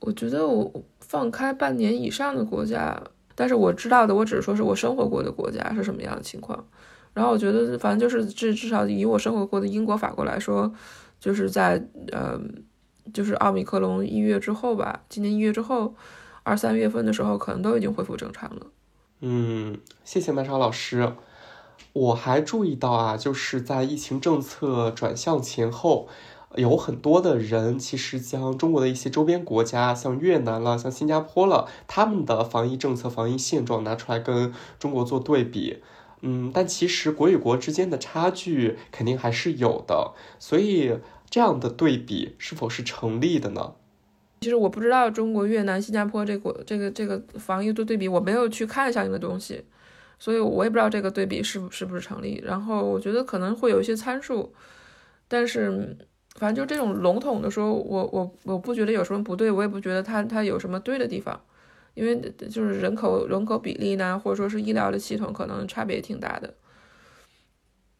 我觉得我放开半年以上的国家，但是我知道的，我只是说是我生活过的国家是什么样的情况。然后我觉得，反正就是至至少以我生活过的英国、法国来说。就是在呃，就是奥密克戎一月之后吧，今年一月之后，二三月份的时候，可能都已经恢复正常了。嗯，谢谢麦超老师。我还注意到啊，就是在疫情政策转向前后。有很多的人其实将中国的一些周边国家，像越南了，像新加坡了，他们的防疫政策、防疫现状拿出来跟中国做对比，嗯，但其实国与国之间的差距肯定还是有的，所以这样的对比是否是成立的呢？其实我不知道中国、越南、新加坡这个这个这个防疫做对比，我没有去看相应的东西，所以我也不知道这个对比是是不是成立。然后我觉得可能会有一些参数，但是。反正就这种笼统的说，我我我不觉得有什么不对，我也不觉得它它有什么对的地方，因为就是人口人口比例呢，或者说是医疗的系统可能差别挺大的。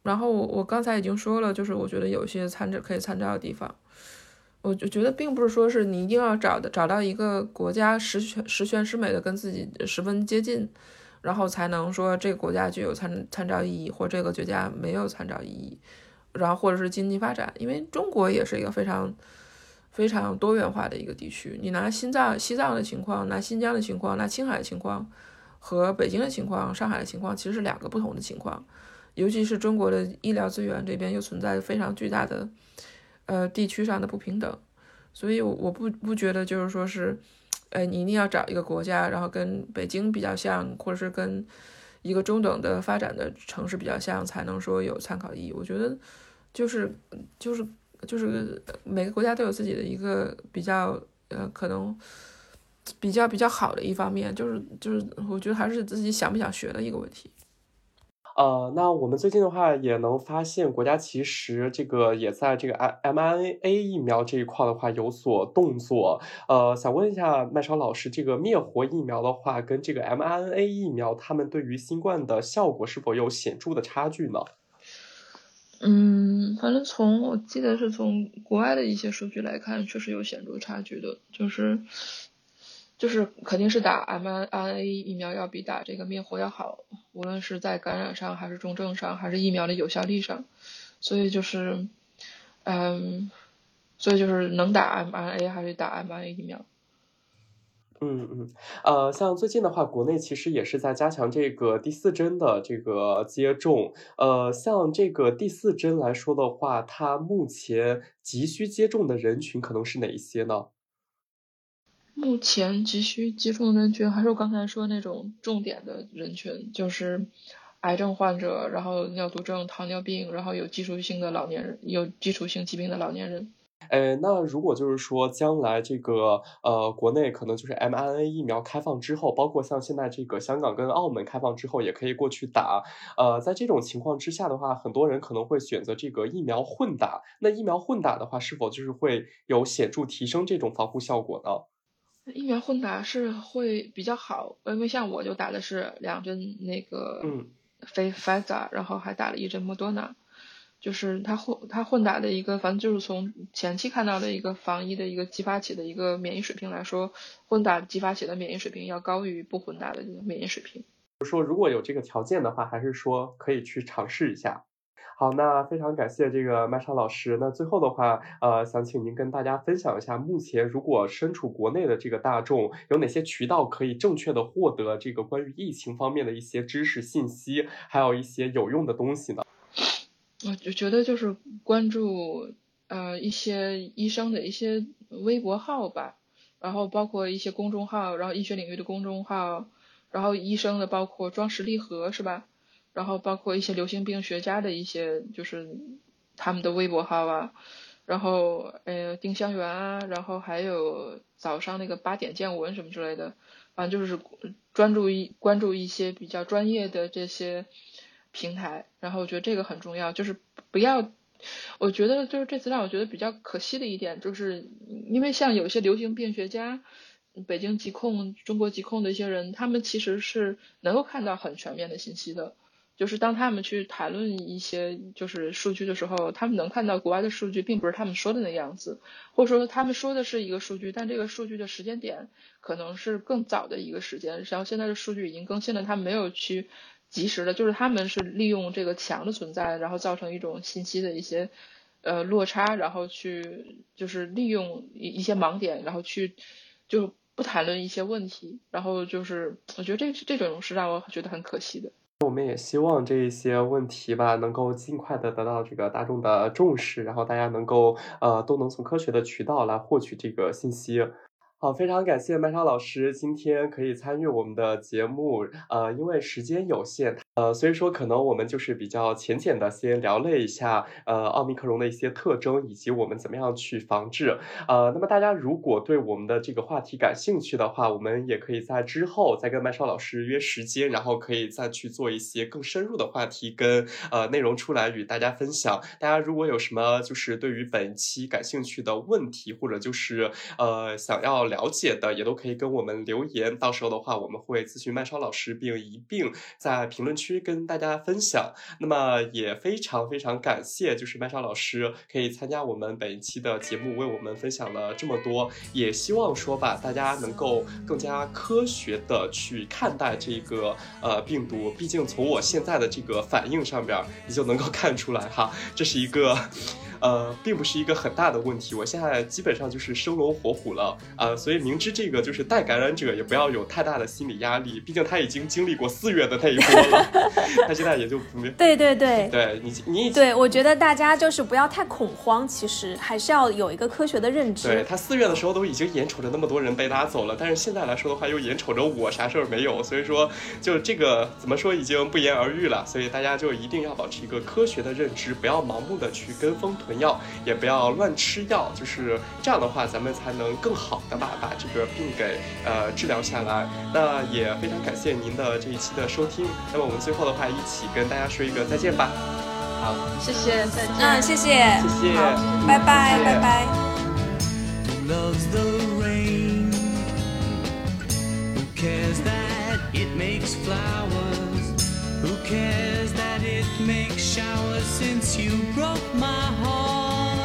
然后我我刚才已经说了，就是我觉得有些参照可以参照的地方，我就觉得并不是说是你一定要找的找到一个国家十全十全十美的跟自己十分接近，然后才能说这个国家具有参参照意义，或这个国家没有参照意义。然后或者是经济发展，因为中国也是一个非常非常多元化的一个地区。你拿西藏西藏的情况，拿新疆的情况，拿青海的情况，和北京的情况、上海的情况，其实是两个不同的情况。尤其是中国的医疗资源这边又存在非常巨大的呃地区上的不平等，所以我不不觉得就是说是，呃，你一定要找一个国家，然后跟北京比较像，或者是跟。一个中等的发展的城市比较像，才能说有参考意义。我觉得，就是就是就是每个国家都有自己的一个比较呃可能比较比较好的一方面，就是就是我觉得还是自己想不想学的一个问题。呃，那我们最近的话也能发现，国家其实这个也在这个 M M N A 疫苗这一块的话有所动作。呃，想问一下麦超老师，这个灭活疫苗的话，跟这个 M N A 疫苗，他们对于新冠的效果是否有显著的差距呢？嗯，反正从我记得是从国外的一些数据来看，确实有显著差距的，就是。就是肯定是打 mRNA 疫苗要比打这个灭活要好，无论是在感染上，还是重症上，还是疫苗的有效力上，所以就是，嗯，所以就是能打 mRNA 还是打 mRNA 疫苗。嗯嗯，呃，像最近的话，国内其实也是在加强这个第四针的这个接种，呃，像这个第四针来说的话，它目前急需接种的人群可能是哪一些呢？目前急需接种人群还是我刚才说那种重点的人群，就是癌症患者，然后尿毒症、糖尿病，然后有基础性的老年人，有基础性疾病的老年人。哎，那如果就是说将来这个呃国内可能就是 mRNA 疫苗开放之后，包括像现在这个香港跟澳门开放之后，也可以过去打。呃，在这种情况之下的话，很多人可能会选择这个疫苗混打。那疫苗混打的话，是否就是会有显著提升这种防护效果呢？疫苗混打是会比较好，因为像我就打的是两针那个，嗯，非 Pfizer，然后还打了一针莫多纳，就是它混它混打的一个，反正就是从前期看到的一个防疫的一个激发起的一个免疫水平来说，混打激发起的免疫水平要高于不混打的这个免疫水平。说如果有这个条件的话，还是说可以去尝试一下。好，那非常感谢这个麦莎老师。那最后的话，呃，想请您跟大家分享一下，目前如果身处国内的这个大众，有哪些渠道可以正确的获得这个关于疫情方面的一些知识信息，还有一些有用的东西呢？我就觉得就是关注呃一些医生的一些微博号吧，然后包括一些公众号，然后医学领域的公众号，然后医生的包括庄实力和是吧？然后包括一些流行病学家的一些，就是他们的微博号啊，然后呃丁香园啊，然后还有早上那个八点见闻什么之类的，反正就是专注一关注一些比较专业的这些平台。然后我觉得这个很重要，就是不要，我觉得就是这次让我觉得比较可惜的一点，就是因为像有些流行病学家，北京疾控、中国疾控的一些人，他们其实是能够看到很全面的信息的。就是当他们去谈论一些就是数据的时候，他们能看到国外的数据并不是他们说的那样子，或者说他们说的是一个数据，但这个数据的时间点可能是更早的一个时间，然后现在的数据已经更新了，他没有去及时的，就是他们是利用这个墙的存在，然后造成一种信息的一些呃落差，然后去就是利用一一些盲点，然后去就不谈论一些问题，然后就是我觉得这这种是让我觉得很可惜的。我们也希望这一些问题吧，能够尽快的得到这个大众的重视，然后大家能够呃都能从科学的渠道来获取这个信息。好，非常感谢麦莎老师今天可以参与我们的节目。呃，因为时间有限，呃，所以说可能我们就是比较浅浅的先聊了一下，呃，奥密克戎的一些特征以及我们怎么样去防治。呃，那么大家如果对我们的这个话题感兴趣的话，我们也可以在之后再跟麦莎老师约时间，然后可以再去做一些更深入的话题跟呃内容出来与大家分享。大家如果有什么就是对于本期感兴趣的问题，或者就是呃想要。了解的也都可以跟我们留言，到时候的话我们会咨询麦超老师，并一并在评论区跟大家分享。那么也非常非常感谢，就是麦超老师可以参加我们本一期的节目，为我们分享了这么多。也希望说吧，大家能够更加科学的去看待这个呃病毒。毕竟从我现在的这个反应上边，你就能够看出来哈，这是一个。呃，并不是一个很大的问题，我现在基本上就是生龙活虎了啊，所以明知这个就是带感染者，也不要有太大的心理压力，毕竟他已经经历过四月的那一波了，他现在也就没对对对，对你你对我觉得大家就是不要太恐慌，其实还是要有一个科学的认知。对他四月的时候都已经眼瞅着那么多人被拉走了，但是现在来说的话，又眼瞅着我啥事儿没有，所以说就这个怎么说已经不言而喻了，所以大家就一定要保持一个科学的认知，不要盲目的去跟风。囤药也不要乱吃药，就是这样的话，咱们才能更好的把把这个病给呃治疗下来。那也非常感谢您的这一期的收听。那么我们最后的话，一起跟大家说一个再见吧。好，谢谢，再见。嗯，谢谢，谢谢，拜拜，拜拜。Who cares that it makes showers since you broke my heart?